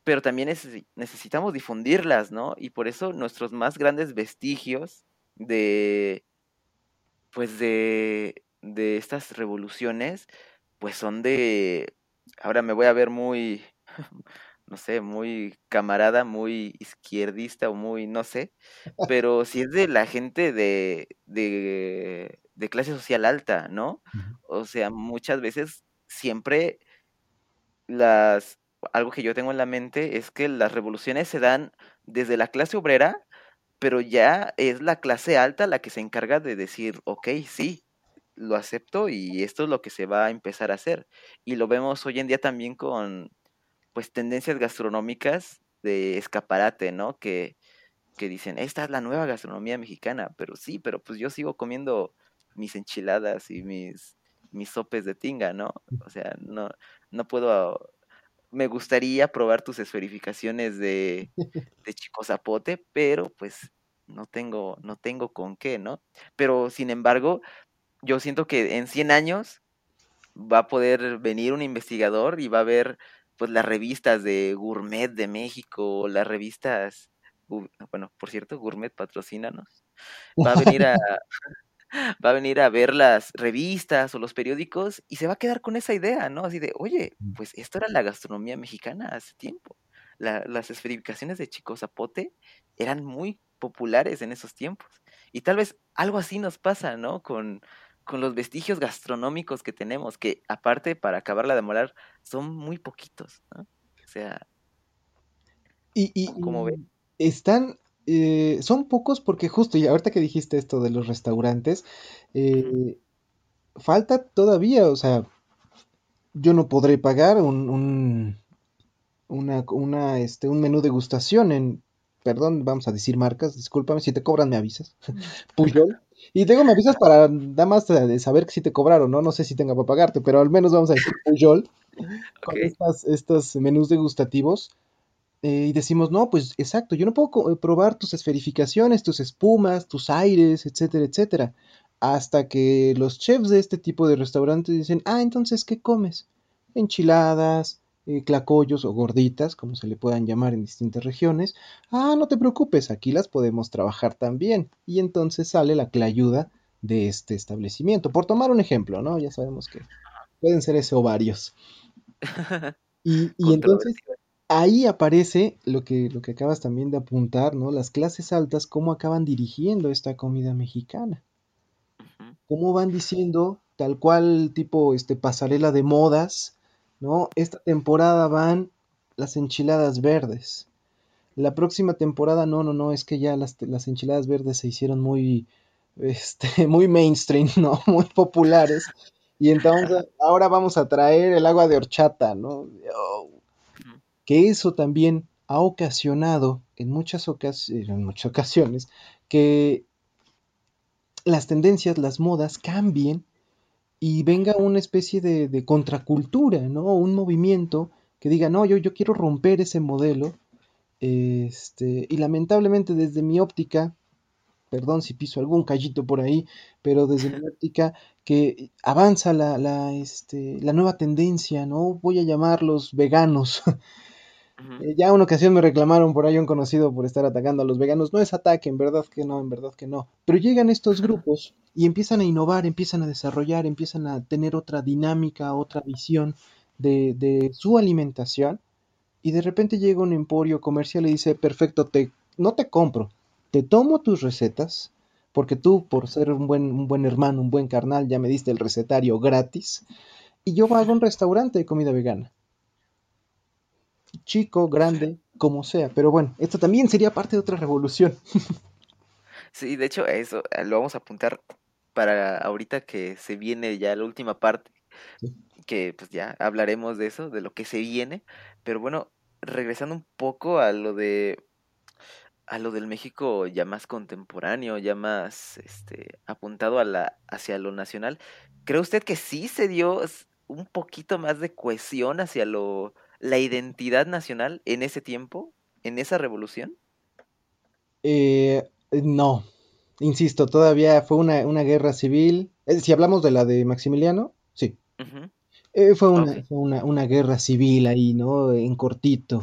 pero también necesitamos difundirlas, ¿no? Y por eso nuestros más grandes vestigios de, pues de, de estas revoluciones, pues son de, ahora me voy a ver muy, no sé, muy camarada, muy izquierdista o muy, no sé, pero si es de la gente de, de, de clase social alta, ¿no? O sea, muchas veces siempre las, algo que yo tengo en la mente es que las revoluciones se dan desde la clase obrera, pero ya es la clase alta la que se encarga de decir, ok, sí, lo acepto y esto es lo que se va a empezar a hacer. Y lo vemos hoy en día también con, pues tendencias gastronómicas de escaparate, ¿no? Que, que dicen, esta es la nueva gastronomía mexicana, pero sí, pero pues yo sigo comiendo mis enchiladas y mis, mis sopes de tinga, ¿no? O sea, no, no puedo, me gustaría probar tus esferificaciones de, de chico zapote, pero pues no tengo, no tengo con qué, ¿no? Pero sin embargo, yo siento que en 100 años va a poder venir un investigador y va a ver pues las revistas de Gourmet de México, las revistas, bueno, por cierto, Gourmet patrocínanos, va a venir a, va a venir a ver las revistas o los periódicos y se va a quedar con esa idea, ¿no? Así de, oye, mm. pues esto era la gastronomía mexicana hace tiempo. las esferificaciones de Chico Zapote eran muy populares en esos tiempos. Y tal vez algo así nos pasa, ¿no? Con, con los vestigios gastronómicos que tenemos, que aparte para acabarla de molar, son muy poquitos, ¿no? O sea... Y, y ven? Están, eh, son pocos porque justo, y ahorita que dijiste esto de los restaurantes, eh, falta todavía, o sea, yo no podré pagar un, un una, una, este, un menú degustación en perdón, vamos a decir marcas, discúlpame, si te cobran me avisas. Puyol. Y tengo me avisas para nada más de saber si te cobraron, ¿no? No sé si tenga para pagarte, pero al menos vamos a decir Puyol. Con estas, estos menús degustativos. Eh, y decimos, no, pues exacto, yo no puedo eh, probar tus esferificaciones, tus espumas, tus aires, etcétera, etcétera. Hasta que los chefs de este tipo de restaurantes dicen, ah, entonces, ¿qué comes? Enchiladas, eh, clacollos o gorditas, como se le puedan llamar en distintas regiones. Ah, no te preocupes, aquí las podemos trabajar también. Y entonces sale la clayuda de este establecimiento. Por tomar un ejemplo, ¿no? Ya sabemos que pueden ser ese ovarios. Y, y entonces ahí aparece lo que, lo que acabas también de apuntar, ¿no? Las clases altas, cómo acaban dirigiendo esta comida mexicana. Cómo van diciendo, tal cual tipo este, pasarela de modas, ¿no? Esta temporada van las enchiladas verdes. La próxima temporada, no, no, no, es que ya las, las enchiladas verdes se hicieron muy, este, muy mainstream, ¿no? Muy populares. Y entonces ahora vamos a traer el agua de horchata, ¿no? Oh, que eso también ha ocasionado en muchas, ocasiones que las tendencias, las modas cambien y venga una especie de, contracultura, ¿no? Un movimiento que diga, no, yo, yo quiero romper ese modelo. Este, y lamentablemente desde mi óptica, perdón si piso algún callito por ahí, pero desde mi óptica que avanza la, la, este, la nueva tendencia, ¿no? Voy a llamarlos veganos, Eh, ya una ocasión me reclamaron por ahí un conocido por estar atacando a los veganos. No es ataque, en verdad que no, en verdad que no. Pero llegan estos grupos y empiezan a innovar, empiezan a desarrollar, empiezan a tener otra dinámica, otra visión de, de su alimentación. Y de repente llega un emporio comercial y dice, perfecto, te, no te compro, te tomo tus recetas, porque tú, por ser un buen, un buen hermano, un buen carnal, ya me diste el recetario gratis, y yo hago un restaurante de comida vegana chico, grande, como sea. Pero bueno, esto también sería parte de otra revolución. Sí, de hecho, eso eh, lo vamos a apuntar para ahorita que se viene ya la última parte, que pues ya hablaremos de eso, de lo que se viene. Pero bueno, regresando un poco a lo de a lo del México ya más contemporáneo, ya más este apuntado a la hacia lo nacional, ¿cree usted que sí se dio un poquito más de cohesión hacia lo la identidad nacional en ese tiempo, en esa revolución? Eh, no, insisto, todavía fue una, guerra civil. Eh, si hablamos de la de Maximiliano, sí. Eh, fue, una, una, guerra civil ahí, ¿no? En cortito.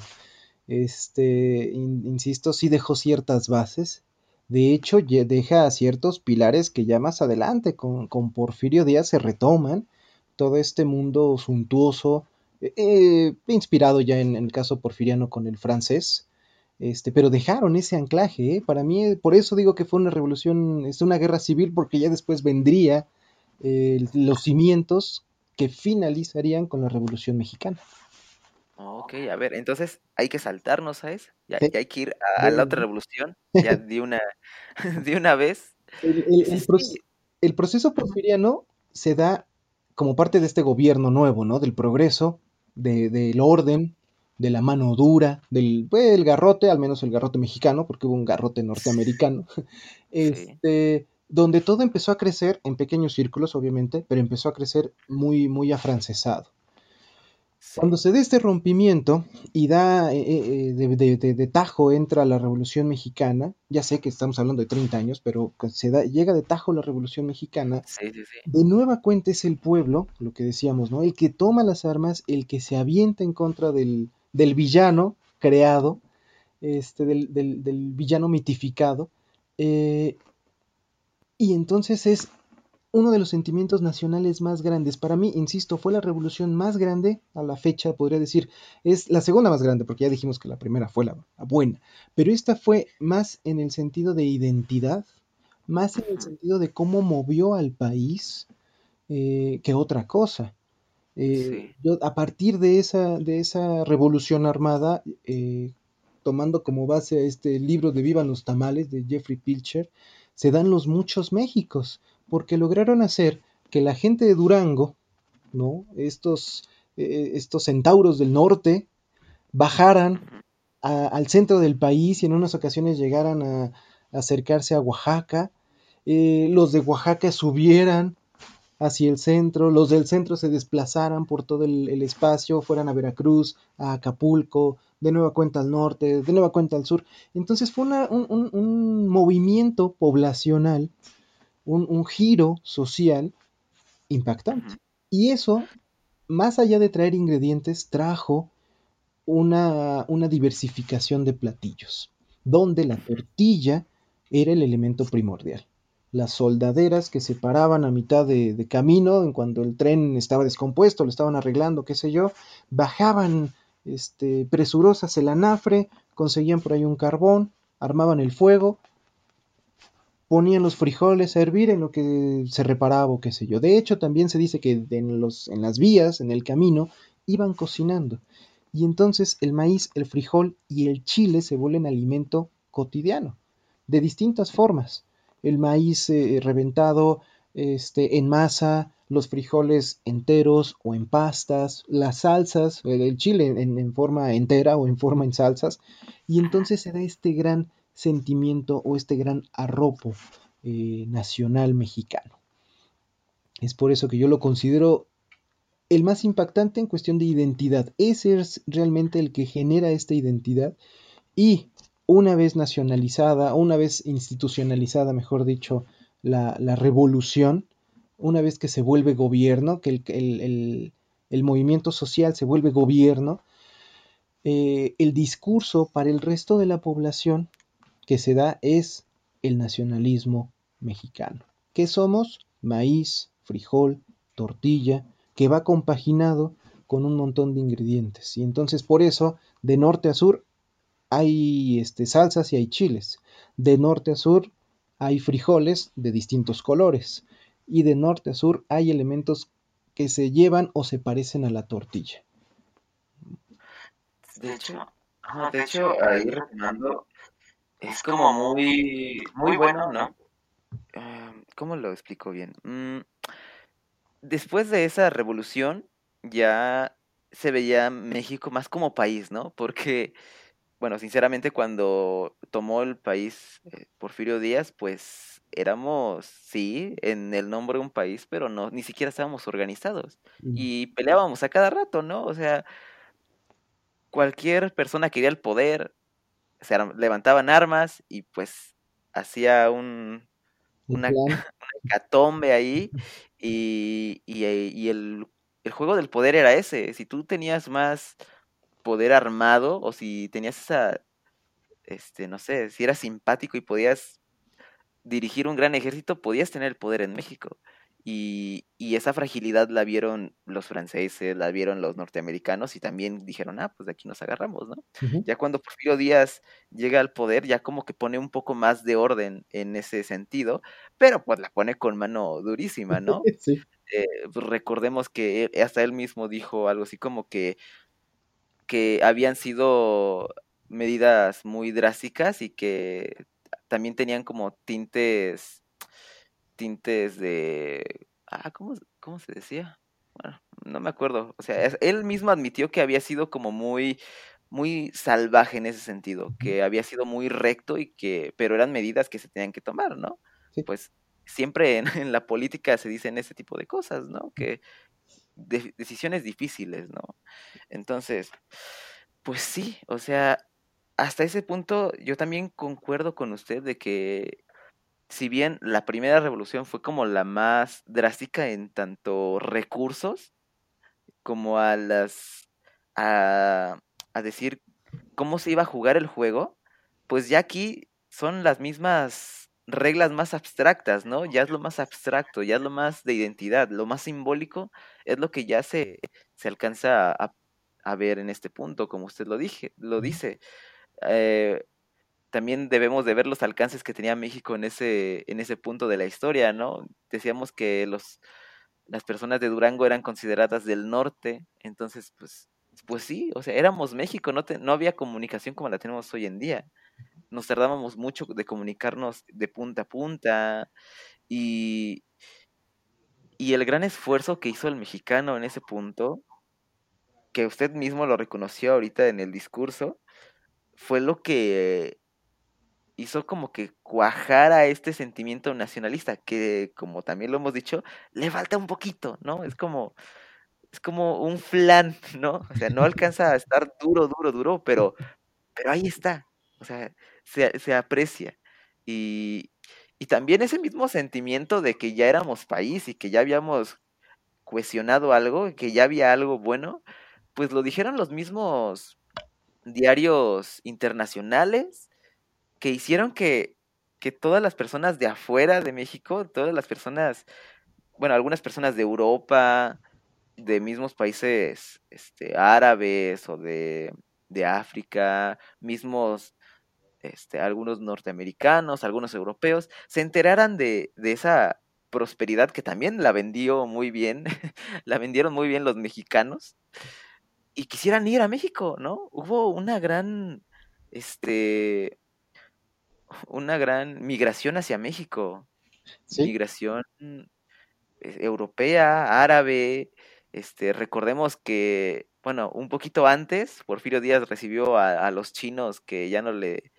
Este, insisto, sí dejó ciertas bases. De hecho, deja ciertos pilares que ya más adelante con, con Porfirio Díaz se retoman. Todo este mundo suntuoso, eh, inspirado ya en, el caso porfiriano con el francés, este, pero dejaron ese anclaje. ¿eh? Para mí, por eso digo que fue una revolución, es una guerra civil, porque ya después vendría eh, los cimientos que finalizarían con la revolución mexicana. Ok, a ver, entonces hay que saltarnos a eso, ya, hay que ir a, la otra revolución, ya de una, de una vez. el proceso porfiriano se da como parte de este gobierno nuevo, ¿no? Del progreso, del orden, de la mano dura, del pues, el garrote, al menos el garrote mexicano, porque hubo un garrote norteamericano, este, donde todo empezó a crecer en pequeños círculos, obviamente, pero empezó a crecer muy, muy afrancesado. Cuando se da este rompimiento y da eh, eh, eh, de, tajo entra la Revolución Mexicana, ya sé que estamos hablando de 30 años, pero se da, llega de tajo la Revolución Mexicana, de nueva cuenta es el pueblo, lo que decíamos, ¿no? El que toma las armas, el que se avienta en contra del, villano creado, este, del, villano mitificado, y entonces es uno de los sentimientos nacionales más grandes. Para mí, insisto, fue la revolución más grande a la fecha, podría decir. Es la segunda más grande, porque ya dijimos que la primera fue la, buena. Pero esta fue más en el sentido de identidad, más en el sentido de cómo movió al país eh, que otra cosa. Eh, yo, a partir de esa, de esa revolución armada, eh, tomando como base este libro de Vivan los Tamales de Jeffrey Pilcher, se dan los muchos Méxicos porque lograron hacer que la gente de Durango, ¿no? Estos, eh, estos centauros del norte, bajaran al centro del país y en unas ocasiones llegaran a, acercarse a Oaxaca, eh, los de Oaxaca subieran hacia el centro, los del centro se desplazaran por todo el, espacio, fueran a Veracruz, a Acapulco, de nueva cuenta al norte, de nueva cuenta al sur. Entonces fue un, movimiento poblacional, un, giro social impactante. Y eso, más allá de traer ingredientes, trajo una, una diversificación de platillos, donde la tortilla era el elemento primordial las soldaderas que se paraban a mitad de, camino, en cuando el tren estaba descompuesto, lo estaban arreglando, qué sé yo, bajaban este, presurosas el anafre, conseguían por ahí un carbón, armaban el fuego, ponían los frijoles a hervir en lo que se reparaba o qué sé yo. De hecho, también se dice que en, en las vías, en el camino, iban cocinando. Y entonces el maíz, el frijol y el chile se vuelven alimento cotidiano, de distintas formas el maíz eh, reventado este, en masa, los frijoles enteros o en pastas, las salsas, el chile en, forma entera o en forma en salsas, y entonces se da este gran sentimiento o este gran arropo eh, nacional mexicano. Es por eso que yo lo considero el más impactante en cuestión de identidad. Ese es realmente el que genera esta identidad y una vez nacionalizada, una vez institucionalizada, mejor dicho, la, revolución, una vez que se vuelve gobierno, que el, movimiento social se vuelve gobierno, eh, el discurso para el resto de la población que se da es el nacionalismo mexicano. ¿Qué somos? Maíz, frijol, tortilla, que va compaginado con un montón de ingredientes. Y entonces por eso, de norte a sur, hay este, salsas y hay chiles. De norte a sur hay frijoles de distintos colores. Y de norte a sur hay elementos que se llevan o se parecen a la tortilla. De hecho, de hecho ahí retomando, es como muy, muy bueno, ¿no? Em, ¿Cómo lo explico bien? Mm, después de esa revolución, ya se veía México más como país, ¿no? Porque bueno, sinceramente cuando tomó el país eh, Porfirio Díaz, pues éramos, sí, en el nombre de un país, pero no, ni siquiera estábamos organizados. Y peleábamos a cada rato, ¿no? O sea, cualquier persona quería el poder, se levantaban armas y pues hacía un, una, catombe ahí y, y, el, el juego del poder era ese. Si tú tenías más poder armado o si tenías esa, este, no sé, si eras simpático y podías dirigir un gran ejército, podías tener el poder en México. Y, y, esa fragilidad la vieron los franceses, la vieron los norteamericanos y también dijeron, ah, pues de aquí nos agarramos, ¿no? Ya cuando Porfirio Díaz llega al poder, ya como que pone un poco más de orden en ese sentido, pero pues la pone con mano durísima, ¿no? sí. Eh, pues, recordemos que hasta él mismo dijo algo así como que que habían sido medidas muy drásticas y que también tenían como tintes, tintes de... Ah, ¿cómo, cómo se decía? Bueno, no me acuerdo. O sea, él mismo admitió que había sido como muy, muy salvaje en ese sentido, que había sido muy recto y que, pero eran medidas que se tenían que tomar, ¿no? Pues siempre en, en, la política se dicen ese tipo de cosas, ¿no? Que, decisiones difíciles, ¿no? Entonces, pues sí, o sea, hasta ese punto yo también concuerdo con usted de que si bien la primera revolución fue como la más drástica en tanto recursos como a las a, a decir cómo se iba a jugar el juego, pues ya aquí son las mismas reglas más abstractas, ¿no? Ya es lo más abstracto, ya es lo más de identidad, lo más simbólico es lo que ya se, se alcanza a, a, ver en este punto, como usted lo, dije, lo dice. Eh, también debemos de ver los alcances que tenía México en ese, en ese punto de la historia, ¿no? Decíamos que los, las personas de Durango eran consideradas del norte, entonces, pues, pues sí, o sea, éramos México, no, no había comunicación como la tenemos hoy en día nos tardábamos mucho de comunicarnos de punta a punta y, y el gran esfuerzo que hizo el mexicano en ese punto, que usted mismo lo reconoció ahorita en el discurso, fue lo que hizo como que cuajara este sentimiento nacionalista, que como también lo hemos dicho, le falta un poquito, ¿no? Es como, es como un flan, ¿no? O sea, no alcanza a estar duro, duro, duro, pero, pero ahí está. O sea, se, se aprecia. Y, y también ese mismo sentimiento de que ya éramos país y que ya habíamos cuestionado algo, que ya había algo bueno, pues lo dijeron los mismos diarios internacionales que hicieron que, que todas las personas de afuera de México, todas las personas, bueno, algunas personas de Europa, de mismos países este, árabes o de, de África, mismos este, algunos norteamericanos, algunos europeos, se enteraran de, de esa prosperidad que también la vendió muy bien, la vendieron muy bien los mexicanos y quisieran ir a México, ¿no? Hubo una gran, este, una gran migración hacia México. Migración eh, europea, árabe. Este, recordemos que, bueno, un poquito antes, Porfirio Díaz recibió a, los chinos que ya no le,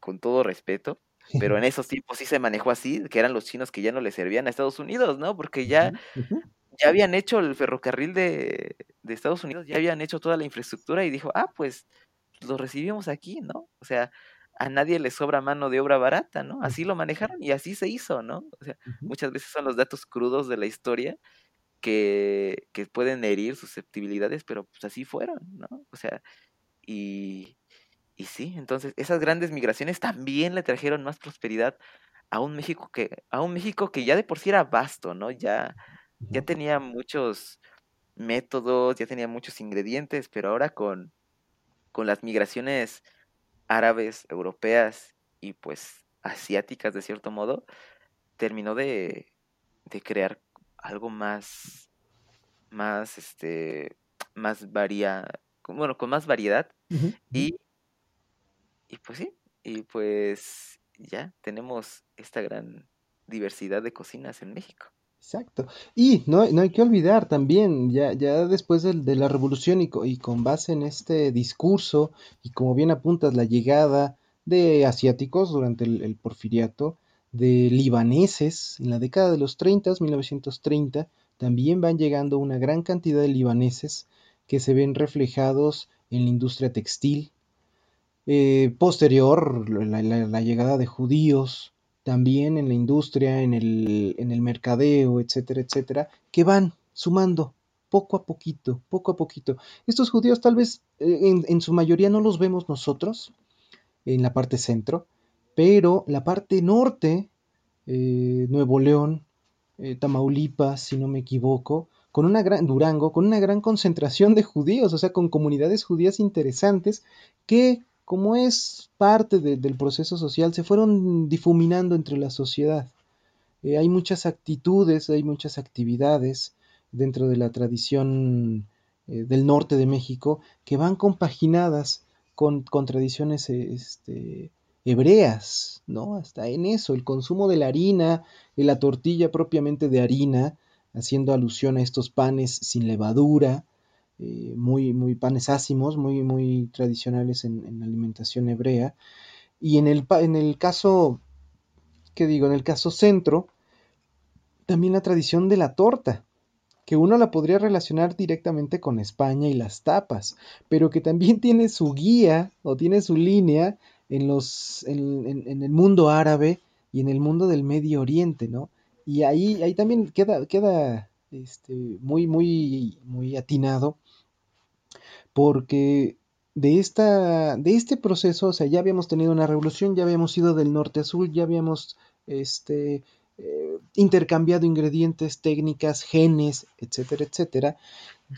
con todo respeto, pero en esos tiempos sí se manejó así, que eran los chinos que ya no le servían a Estados Unidos, ¿no? Porque ya, ya habían hecho el ferrocarril de, de Estados Unidos, ya habían hecho toda la infraestructura y dijo, ah, pues lo recibimos aquí, ¿no? O sea, a nadie le sobra mano de obra barata, ¿no? Así lo manejaron y así se hizo, ¿no? O sea, muchas veces son los datos crudos de la historia que, que pueden herir susceptibilidades, pero pues así fueron, ¿no? O sea, y, y sí, entonces esas grandes migraciones también le trajeron más prosperidad a un México que, a un México que ya de por sí era vasto, ¿no? Ya, ya tenía muchos métodos, ya tenía muchos ingredientes, pero ahora con, con las migraciones árabes, europeas y pues asiáticas de cierto modo, terminó de, de crear algo más, más, este, más varia, bueno, con más variedad y, y pues sí, y pues ya tenemos esta gran diversidad de cocinas en México. Exacto. Y no, no hay que olvidar también, ya, ya después de, de la revolución y, y, con base en este discurso, y como bien apuntas, la llegada de asiáticos durante el, porfiriato, de libaneses en la década de los 30, 1930, también van llegando una gran cantidad de libaneses que se ven reflejados en la industria textil. Eh, posterior, la, la llegada de judíos, también en la industria, en el, en el mercadeo, etcétera, etcétera, que van sumando poco a poquito, poco a poquito. Estos judíos tal vez eh, en, su mayoría no los vemos nosotros en la parte centro, pero la parte norte, eh, Nuevo León, eh, Tamaulipas, si no me equivoco, con una gran Durango, con una gran concentración de judíos, o sea, con comunidades judías interesantes que como es parte del proceso social, se fueron difuminando entre la sociedad. Eh, hay muchas actitudes, hay muchas actividades dentro de la tradición eh, del norte de México que van compaginadas con, tradiciones este, hebreas, ¿no? Hasta en eso, el consumo de la harina, de la tortilla propiamente de harina, haciendo alusión a estos panes sin levadura, eh, muy, muy panes ácimos, muy, muy tradicionales en, la alimentación hebrea. Y en el, en el caso, ¿qué digo? En el caso centro, también la tradición de la torta, que uno la podría relacionar directamente con España y las tapas, pero que también tiene su guía o tiene su línea en, los, en, en, el mundo árabe y en el mundo del Medio Oriente, ¿no? Y ahí, ahí también queda, queda este, muy, muy, muy atinado porque de, esta, de este proceso, o sea, ya habíamos tenido una revolución, ya habíamos ido del norte a sur, ya habíamos este, eh, intercambiado ingredientes, técnicas, genes, etcétera, etcétera,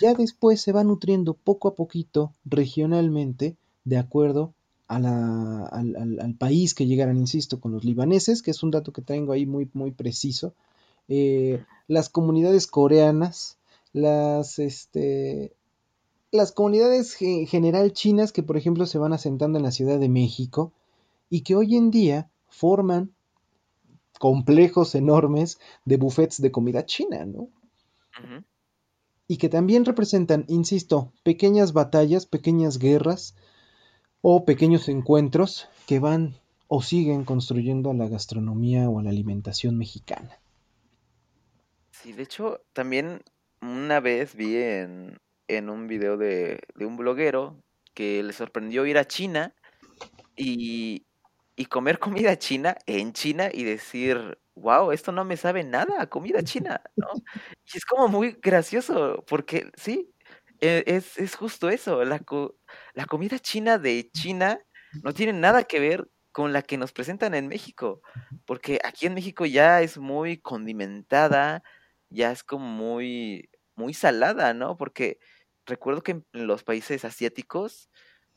ya después se va nutriendo poco a poquito regionalmente de acuerdo a la, al, país que llegaran, insisto, con los libaneses, que es un dato que tengo ahí muy, muy preciso, eh, las comunidades coreanas, las, este, las comunidades en general chinas que por ejemplo se van asentando en la Ciudad de México y que hoy en día forman complejos enormes de buffets de comida china, ¿no? Y que también representan, insisto, pequeñas batallas, pequeñas guerras, o pequeños encuentros que van o siguen construyendo a la gastronomía o a la alimentación mexicana. Sí, de hecho, también una vez vi en, en un video de, un bloguero que le sorprendió ir a China y, comer comida china en China y decir, wow, esto no me sabe nada comida china, ¿no? Y es como muy gracioso, porque sí, e, es, es justo eso, la, la comida china de China no tiene nada que ver con la que nos presentan en México, porque aquí en México ya es muy condimentada, ya es como muy, muy salada, ¿no? Porque recuerdo que en los países asiáticos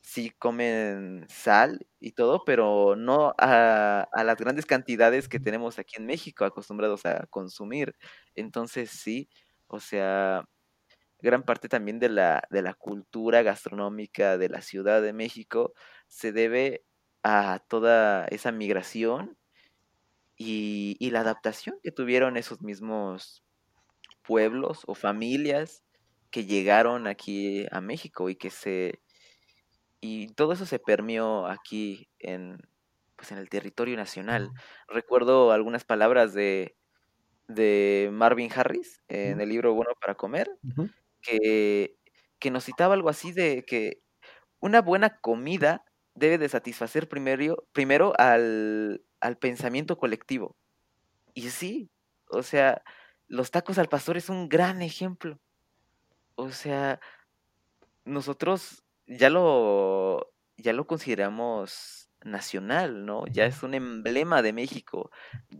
sí comen sal y todo, pero no a, las grandes cantidades que tenemos aquí en México acostumbrados a consumir. Entonces sí, o sea, gran parte también de la, de la cultura gastronómica de la Ciudad de México se debe a toda esa migración y, y la adaptación que tuvieron esos mismos pueblos o familias que llegaron aquí a México y que se y todo eso se permeó aquí en pues en el territorio nacional. Recuerdo algunas palabras de, de Marvin Harris en el libro Bueno para comer, que, que nos citaba algo así de que una buena comida debe de satisfacer primero, primero al, al pensamiento colectivo. Y sí, o sea, los tacos al pastor es un gran ejemplo. O sea, nosotros ya lo, ya lo consideramos nacional, ¿no? Ya es un emblema de México.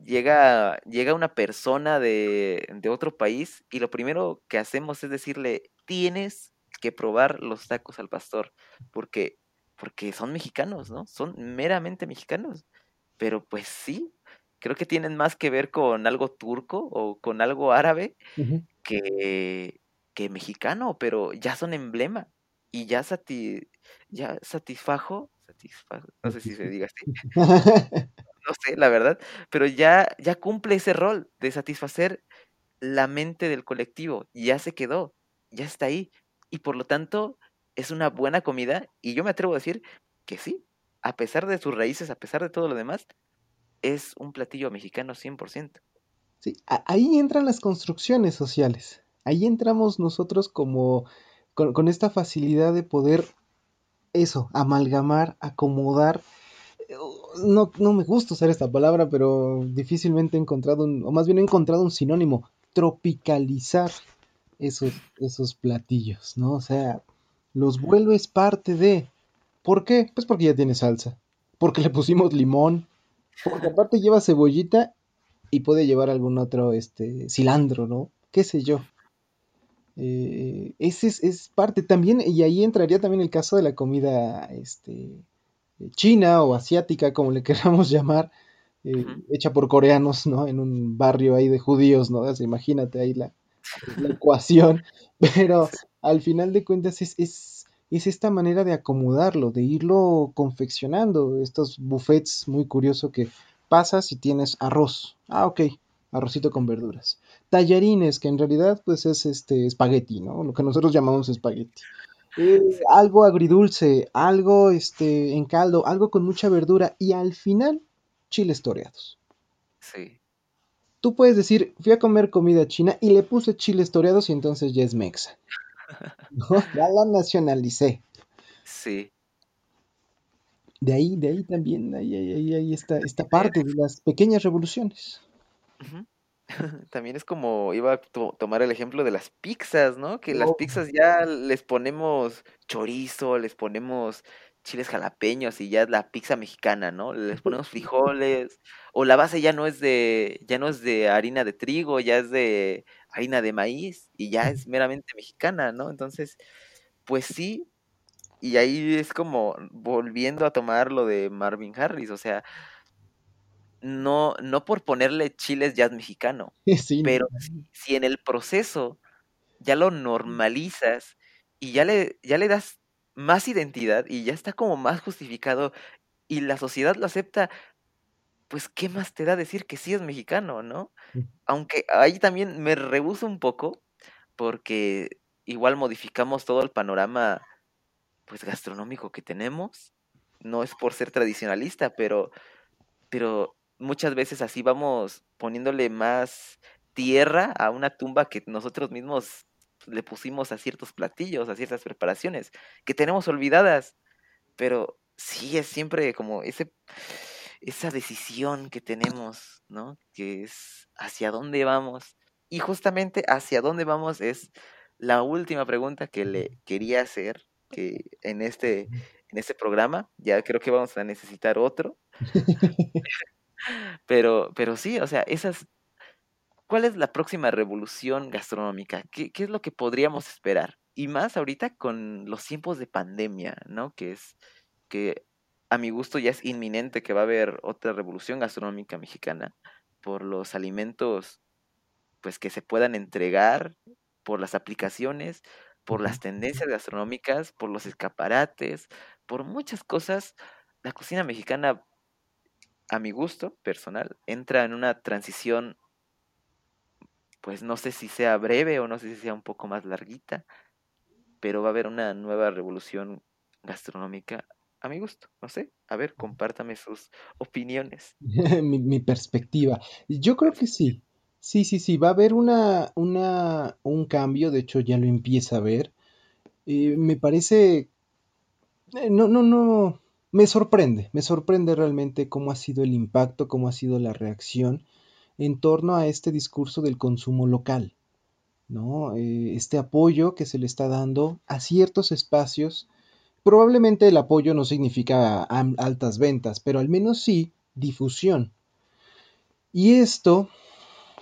Llega, llega una persona de, de otro país y lo primero que hacemos es decirle, tienes que probar los tacos al pastor, porque, porque son mexicanos, ¿no? Son meramente mexicanos. Pero pues sí, creo que tienen más que ver con algo turco o con algo árabe que, que mexicano, pero ya son emblema y ya, sati ya satisfajo, satisfajo, no sé si se diga así, no sé, la verdad, pero ya, ya cumple ese rol de satisfacer la mente del colectivo, ya se quedó, ya está ahí, y por lo tanto es una buena comida, y yo me atrevo a decir que sí, a pesar de sus raíces, a pesar de todo lo demás, es un platillo mexicano 100%. Sí, ahí entran las construcciones sociales, ahí entramos nosotros como con, esta facilidad de poder eso, amalgamar, acomodar. No, no, me gusta usar esta palabra, pero difícilmente he encontrado, un, o más bien he encontrado un sinónimo, tropicalizar esos, esos platillos, ¿no? O sea, los vuelves parte de... ¿Por qué? Pues porque ya tiene salsa, porque le pusimos limón, porque aparte lleva cebollita y puede llevar algún otro, este, cilantro, ¿no? ¿Qué sé yo? Eh, ese es, parte también, y ahí entraría también el caso de la comida este, china o asiática, como le queramos llamar, eh, hecha por coreanos, ¿no? En un barrio ahí de judíos, ¿no? imagínate ahí la, ecuación, pero al final de cuentas es, es, es, esta manera de acomodarlo, de irlo confeccionando, estos buffets muy curioso que pasas y tienes arroz, ah, ok, arrocito con verduras. Tallarines, que en realidad pues es este espagueti, ¿no? Lo que nosotros llamamos espagueti. Eh, algo agridulce, algo este, en caldo, algo con mucha verdura y al final chiles toreados. Sí. Tú puedes decir, fui a comer comida china y le puse chiles toreados y entonces ya es mexa. Ya la nacionalicé. Sí. De ahí, de ahí también, ahí, ahí, ahí está esta parte de las pequeñas revoluciones. También es como, iba a tomar el ejemplo de las pizzas, ¿no? Que las oh. pizzas ya les ponemos chorizo, les ponemos chiles jalapeños y ya es la pizza mexicana, ¿no? Les ponemos frijoles, o la base ya no es de, ya no es de harina de trigo, ya es de harina de maíz y ya es meramente mexicana, ¿no? Entonces, pues sí, y ahí es como volviendo a tomar lo de Marvin Harris, o sea, no, no por ponerle chiles ya es mexicano, pero si, en el proceso ya lo normalizas y ya le, ya le das más identidad y ya está como más justificado y la sociedad lo acepta, pues qué más te da decir que sí es mexicano, ¿no? Aunque ahí también me rehuso un poco porque igual modificamos todo el panorama pues gastronómico que tenemos. No es por ser tradicionalista, pero, pero muchas veces así vamos poniéndole más tierra a una tumba que nosotros mismos le pusimos a ciertos platillos, a ciertas preparaciones, que tenemos olvidadas. Pero sí es siempre como ese, esa decisión que tenemos, ¿no? Que es hacia dónde vamos. Y justamente hacia dónde vamos es la última pregunta que le quería hacer que en este, en este programa. Ya creo que vamos a necesitar otro. pero, pero sí, o sea, esas. ¿Cuál es la próxima revolución gastronómica? ¿Qué, ¿Qué es lo que podríamos esperar? Y más ahorita con los tiempos de pandemia, ¿no? Que es que a mi gusto ya es inminente que va a haber otra revolución gastronómica mexicana por los alimentos pues que se puedan entregar por las aplicaciones, por las tendencias gastronómicas, por los escaparates, por muchas cosas. La cocina mexicana, a mi gusto personal, entra en una transición, pues no sé si sea breve o no sé si sea un poco más larguita, pero va a haber una nueva revolución gastronómica a mi gusto. No sé, a ver, compártame sus opiniones. mi, perspectiva. Yo creo que sí. Sí, sí, sí, va a haber una, una, un cambio, de hecho ya lo empieza a ver. Eh, me parece, eh, no, no, no, me sorprende, me sorprende realmente cómo ha sido el impacto, cómo ha sido la reacción en torno a este discurso del consumo local, ¿no? Eh, este apoyo que se le está dando a ciertos espacios Probablemente el apoyo no significa altas ventas, pero al menos sí difusión. Y esto,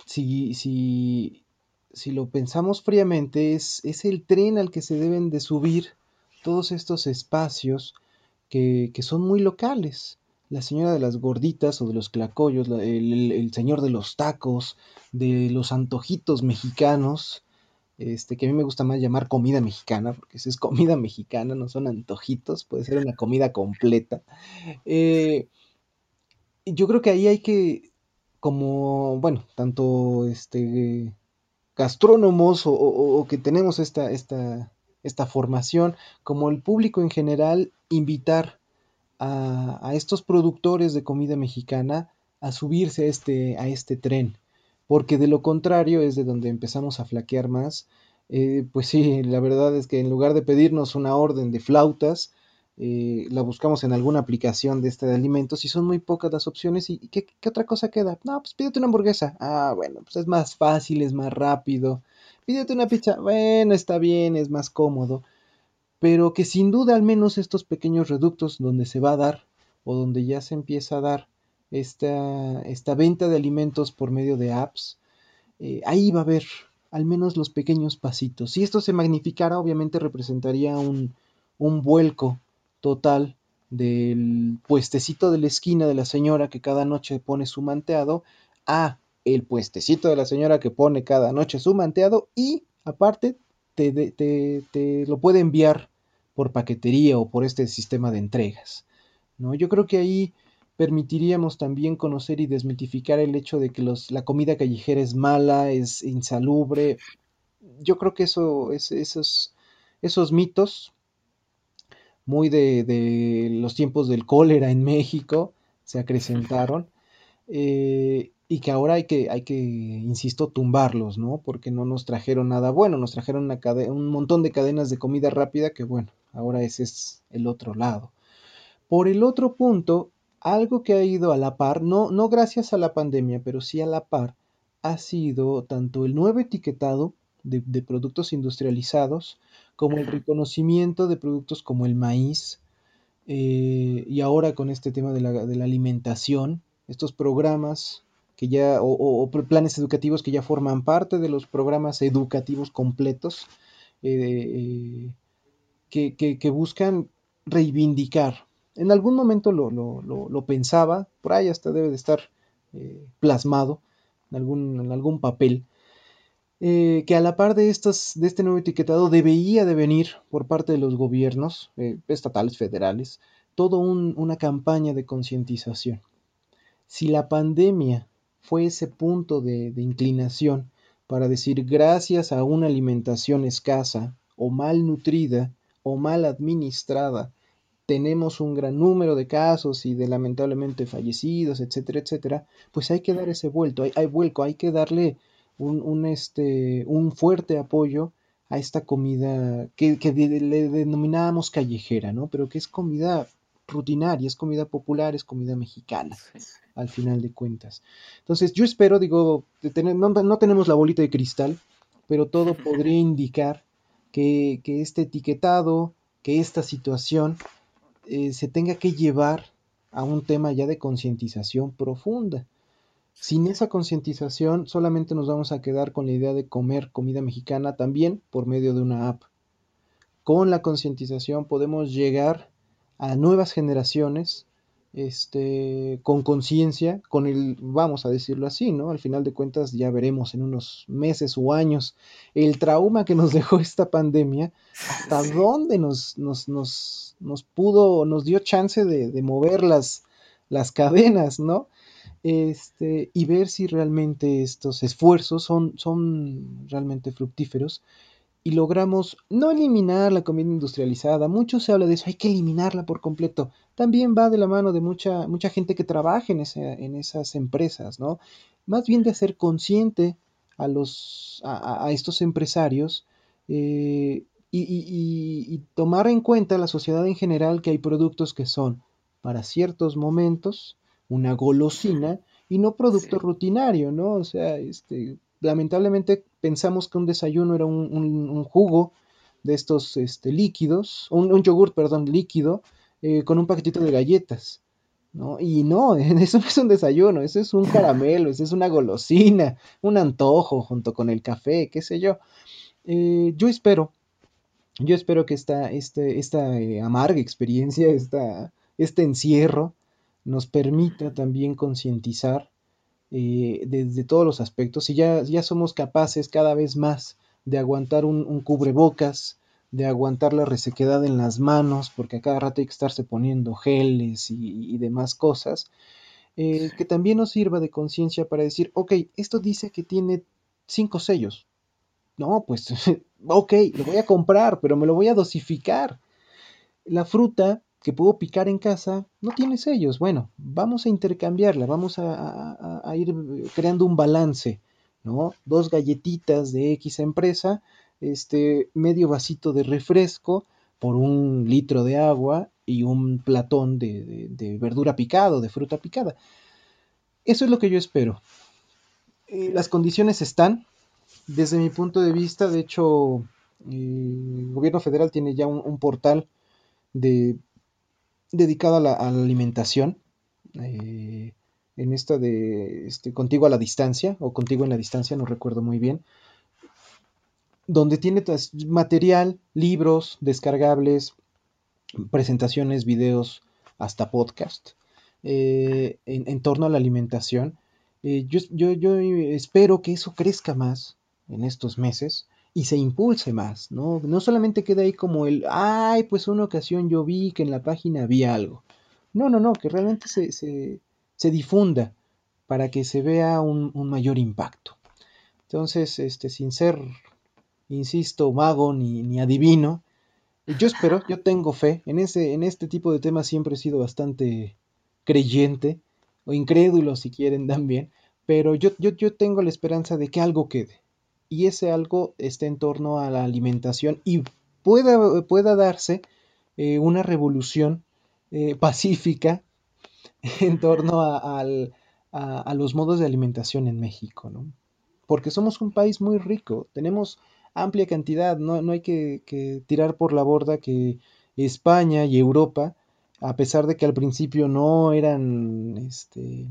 si, si, si lo pensamos fríamente, es, es, el tren al que se deben de subir todos estos espacios que, son muy locales. La señora de las gorditas o de los clacoyos, el, el señor de los tacos, de los antojitos mexicanos, este, que a mí me gusta más llamar comida mexicana, porque si es comida mexicana, no son antojitos, puede ser una comida completa. Eh, yo creo que ahí hay que, como, bueno, tanto este, gastrónomos o, que tenemos esta, esta, esta, formación, como el público en general, invitar a, a, estos productores de comida mexicana a subirse a este, a este tren porque de lo contrario es de donde empezamos a flaquear más. Eh, pues sí, la verdad es que en lugar de pedirnos una orden de flautas, eh, la buscamos en alguna aplicación de este de alimentos y son muy pocas las opciones. ¿Y qué, otra cosa queda? No, pues pídete una hamburguesa. Ah, bueno, pues es más fácil, es más rápido. Pídete una pizza. Bueno, está bien, es más cómodo. Pero que sin duda al menos estos pequeños reductos donde se va a dar o donde ya se empieza a dar esta, venta de alimentos por medio de apps, eh, ahí va a haber al menos los pequeños pasitos. Si esto se magnificara, obviamente representaría un, un vuelco total del puestecito de la esquina de la señora que cada noche pone su manteado a el puestecito de la señora que pone cada noche su manteado y aparte te, te, te, lo puede enviar por paquetería o por este sistema de entregas. ¿no? Yo creo que ahí permitiríamos también conocer y desmitificar el hecho de que los, la comida callejera es mala, es insalubre. Yo creo que eso, es, esos, esos mitos, muy de, de, los tiempos del cólera en México, se acrecentaron. Eh, y que ahora hay que, hay que, insisto, tumbarlos, ¿no? Porque no nos trajeron nada bueno, nos trajeron una un montón de cadenas de comida rápida que, bueno, ahora ese es el otro lado. Por el otro punto, algo que ha ido a la par, no, no gracias a la pandemia, pero sí a la par, ha sido tanto el nuevo etiquetado de, productos industrializados como el reconocimiento de productos como el maíz eh, y ahora con este tema de la, de la alimentación, estos programas que ya, o, planes educativos que ya forman parte de los programas educativos completos eh, que, que, buscan reivindicar en algún momento lo, pensaba, por ahí hasta debe de estar eh, plasmado en algún, en algún papel, eh, que a la par de, estas, de este nuevo etiquetado debería de venir por parte de los gobiernos eh, estatales, federales, toda una campaña de concientización. Si la pandemia fue ese punto de, inclinación para decir gracias a una alimentación escasa o mal nutrida o mal administrada, tenemos un gran número de casos y de lamentablemente fallecidos, etcétera, etcétera, pues hay que dar ese vuelto, hay, hay vuelco, hay que darle un, un, este, un fuerte apoyo a esta comida que, que le denominábamos callejera, ¿no? Pero que es comida rutinaria, es comida popular, es comida mexicana, al final de cuentas. Entonces, yo espero, digo, no, no, tenemos la bolita de cristal, pero todo podría indicar que, que este etiquetado, que esta situación eh, se tenga que llevar a un tema ya de concientización profunda. Sin esa concientización solamente nos vamos a quedar con la idea de comer comida mexicana también por medio de una app. Con la concientización podemos llegar a nuevas generaciones este, con conciencia, con el, vamos a decirlo así, ¿no? Al final de cuentas ya veremos en unos meses o años el trauma que nos dejó esta pandemia, hasta dónde nos, nos, nos, nos, pudo, nos dio chance de, de mover las, las cadenas, ¿no? Este, y ver si realmente estos esfuerzos son, son realmente fructíferos y logramos no eliminar la comida industrializada, mucho se habla de eso, hay que eliminarla por completo. También va de la mano de mucha, mucha gente que trabaja en, en esas empresas, ¿no? Más bien de hacer consciente a, los, a, estos empresarios eh, y, y, tomar en cuenta la sociedad en general que hay productos que son para ciertos momentos una golosina y no producto rutinario, ¿no? O sea, este, lamentablemente pensamos que un desayuno era un, jugo de estos este, líquidos, un, un yogur, perdón, líquido, eh, con un paquetito de galletas. ¿no? Y no, eso no es un desayuno, eso es un caramelo, eso es una golosina, un antojo junto con el café, qué sé yo. Eh, yo espero, yo espero que esta, este, eh, amarga experiencia, este encierro, nos permita también concientizar eh, desde todos los aspectos y ya, ya somos capaces cada vez más de aguantar un, cubrebocas, de aguantar la resequedad en las manos, porque a cada rato hay que estarse poniendo geles y, demás cosas, eh, que también nos sirva de conciencia para decir, ok, esto dice que tiene cinco sellos. No, pues, ok, lo voy a comprar, pero me lo voy a dosificar. La fruta que puedo picar en casa no tiene sellos. Bueno, vamos a intercambiarla, vamos a, ir creando un balance, ¿no? Dos galletitas de X empresa, este medio vasito de refresco por un litro de agua y un platón de, verdura picado, de fruta picada. Eso es lo que yo espero. Eh, las condiciones están, desde mi punto de vista, de hecho, eh, el gobierno federal tiene ya un portal de dedicado a la, alimentación, eh, en esta de este, Contigo a la distancia, o Contigo en la distancia, no recuerdo muy bien, donde tiene material, libros descargables, presentaciones, videos, hasta podcast, eh, en, torno a la alimentación. Eh, yo, yo, yo espero que eso crezca más en estos meses y se impulse más, ¿no? No solamente queda ahí como el, ay, pues una ocasión yo vi que en la página había algo. No, no, no, que realmente se, se, difunda para que se vea un, mayor impacto. Entonces, este, sin ser, insisto, mago ni, ni adivino, yo espero, yo tengo fe, en, ese, en este tipo de temas siempre he sido bastante creyente, o incrédulo si quieren también, pero yo, yo, yo tengo la esperanza de que algo quede, y ese algo está en torno a la alimentación y pueda, pueda darse eh, una revolución eh, pacífica en torno a, los modos de alimentación en México, ¿no? Porque somos un país muy rico, tenemos amplia cantidad, no, no hay que, que, tirar por la borda que España y Europa, a pesar de que al principio no eran este,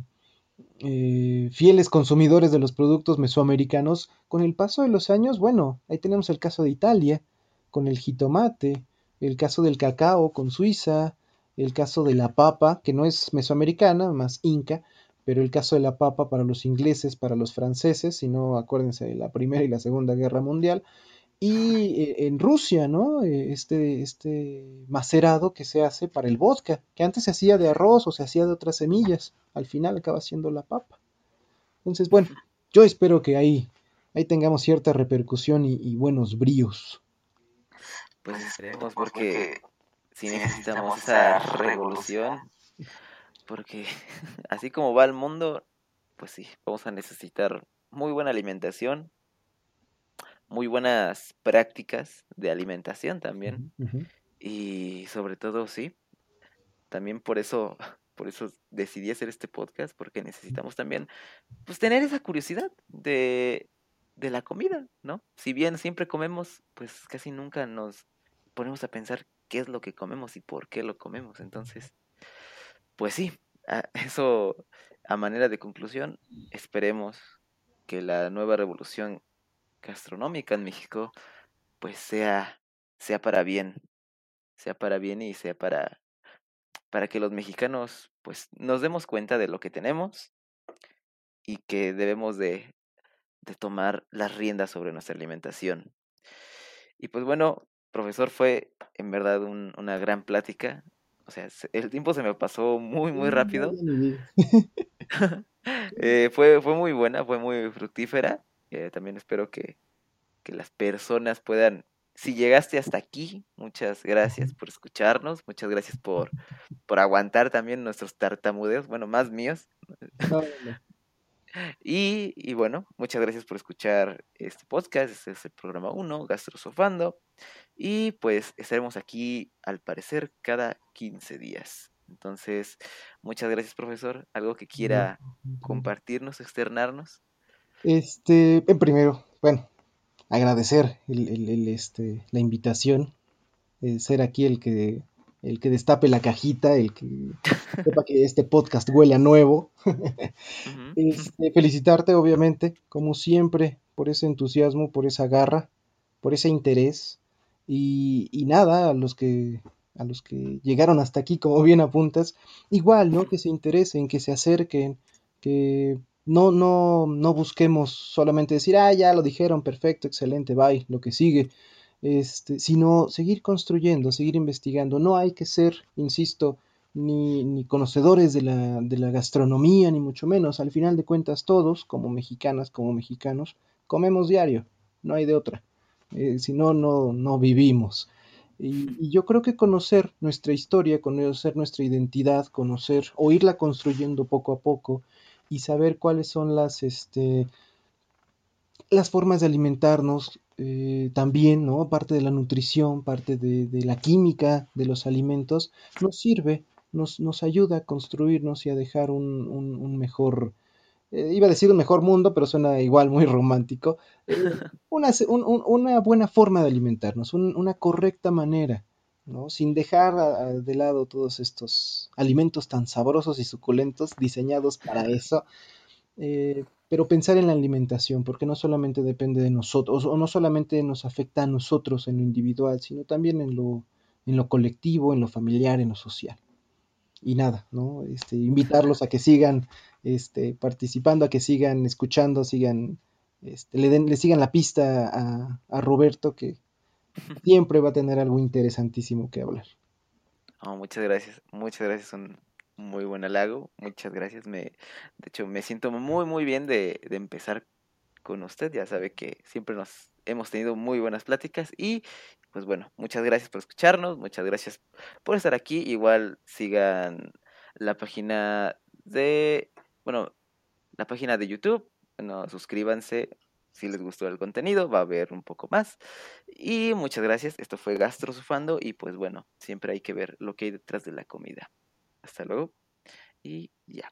eh, fieles consumidores de los productos mesoamericanos, con el paso de los años, bueno, ahí tenemos el caso de Italia, con el jitomate, el caso del cacao con Suiza, el caso de la papa, que no es mesoamericana, más inca, pero el caso de la papa para los ingleses, para los franceses, si no acuérdense de la Primera y la Segunda Guerra Mundial, y eh, en Rusia, ¿no? Eh, este, este macerado que se hace para el vodka, que antes se hacía de arroz o se hacía de otras semillas, al final acaba siendo la papa. Entonces, bueno, yo espero que ahí, ahí tengamos cierta repercusión y, buenos bríos. Pues esperemos, porque sí necesitamos esa revolución, porque así como va el mundo, pues sí, vamos a necesitar muy buena alimentación, muy buenas prácticas de alimentación también, y sobre todo, sí, también por eso por eso decidí hacer este podcast, porque necesitamos también pues tener esa curiosidad de, de la comida, ¿no? Si bien siempre comemos, pues casi nunca nos ponemos a pensar qué es lo que comemos y por qué lo comemos. Entonces, pues sí, eso a manera de conclusión, esperemos que la nueva revolución gastronómica en México pues sea sea para bien, sea para bien y sea para para que los mexicanos pues nos demos cuenta de lo que tenemos y que debemos de, de tomar las riendas sobre nuestra alimentación. Y pues bueno, profesor, fue en verdad una gran plática. O sea, el tiempo se me pasó muy, muy rápido. eh, fue, fue muy buena, fue muy fructífera. Eh, también espero que, que las personas puedan si llegaste hasta aquí, muchas gracias por escucharnos, muchas gracias por, por aguantar también nuestros tartamudeos, bueno, más míos. Y, y, bueno, muchas gracias por escuchar este podcast, este es el programa 1, Gastrosofando, y pues estaremos aquí al parecer cada 15 días. Entonces, muchas gracias profesor, algo que quiera compartirnos, externarnos. Este, en primero, bueno, agradecer el, este, la invitación, eh, ser aquí el que, el que destape la cajita, el que sepa que este podcast huele a nuevo. Este, felicitarte, obviamente, como siempre, por ese entusiasmo, por esa garra, por ese interés. Y, y nada, a los que a los que llegaron hasta aquí, como bien apuntas, igual, ¿no? Que se interesen, que se acerquen, que no, no, no busquemos solamente decir, ah, ya lo dijeron, perfecto, excelente, bye, lo que sigue, este, sino seguir construyendo, seguir investigando. No hay que ser, insisto, ni, ni conocedores de la, de la gastronomía, ni mucho menos. Al final de cuentas, todos, como mexicanas, como mexicanos, comemos diario, no hay de otra. Eh, si no, no, no vivimos. Y, y, yo creo que conocer nuestra historia, conocer nuestra identidad, conocer o irla construyendo poco a poco, y saber cuáles son las, este, las formas de alimentarnos eh, también, ¿no? Parte de la nutrición, parte de, de, la química de los alimentos, nos sirve, nos, nos ayuda a construirnos y a dejar un, un, un mejor, eh, iba a decir un mejor mundo, pero suena igual muy romántico, eh, una, un, una, buena forma de alimentarnos, una correcta manera ¿no? Sin dejar de lado todos estos alimentos tan sabrosos y suculentos diseñados para eso, eh, pero pensar en la alimentación, porque no solamente depende de nosotros, o no solamente nos afecta a nosotros en lo individual, sino también en lo, en lo colectivo, en lo familiar, en lo social. Y nada, ¿no? Este, invitarlos a que sigan este, participando, a que sigan escuchando, sigan, este, le, den, le sigan la pista a, a Roberto, que, siempre va a tener algo interesantísimo que hablar. Muchas gracias, muchas gracias, un muy buen halago, muchas gracias. Me, de hecho, me siento muy, muy bien de, de empezar con usted. Ya sabe que siempre nos hemos tenido muy buenas pláticas y pues bueno, muchas gracias por escucharnos, muchas gracias por estar aquí. Igual sigan la página de, bueno, la página de YouTube, bueno, suscríbanse, si les gustó el contenido, va a haber un poco más. Y muchas gracias. Esto fue Gastrosufando y pues bueno, siempre hay que ver lo que hay detrás de la comida. Hasta luego y ya.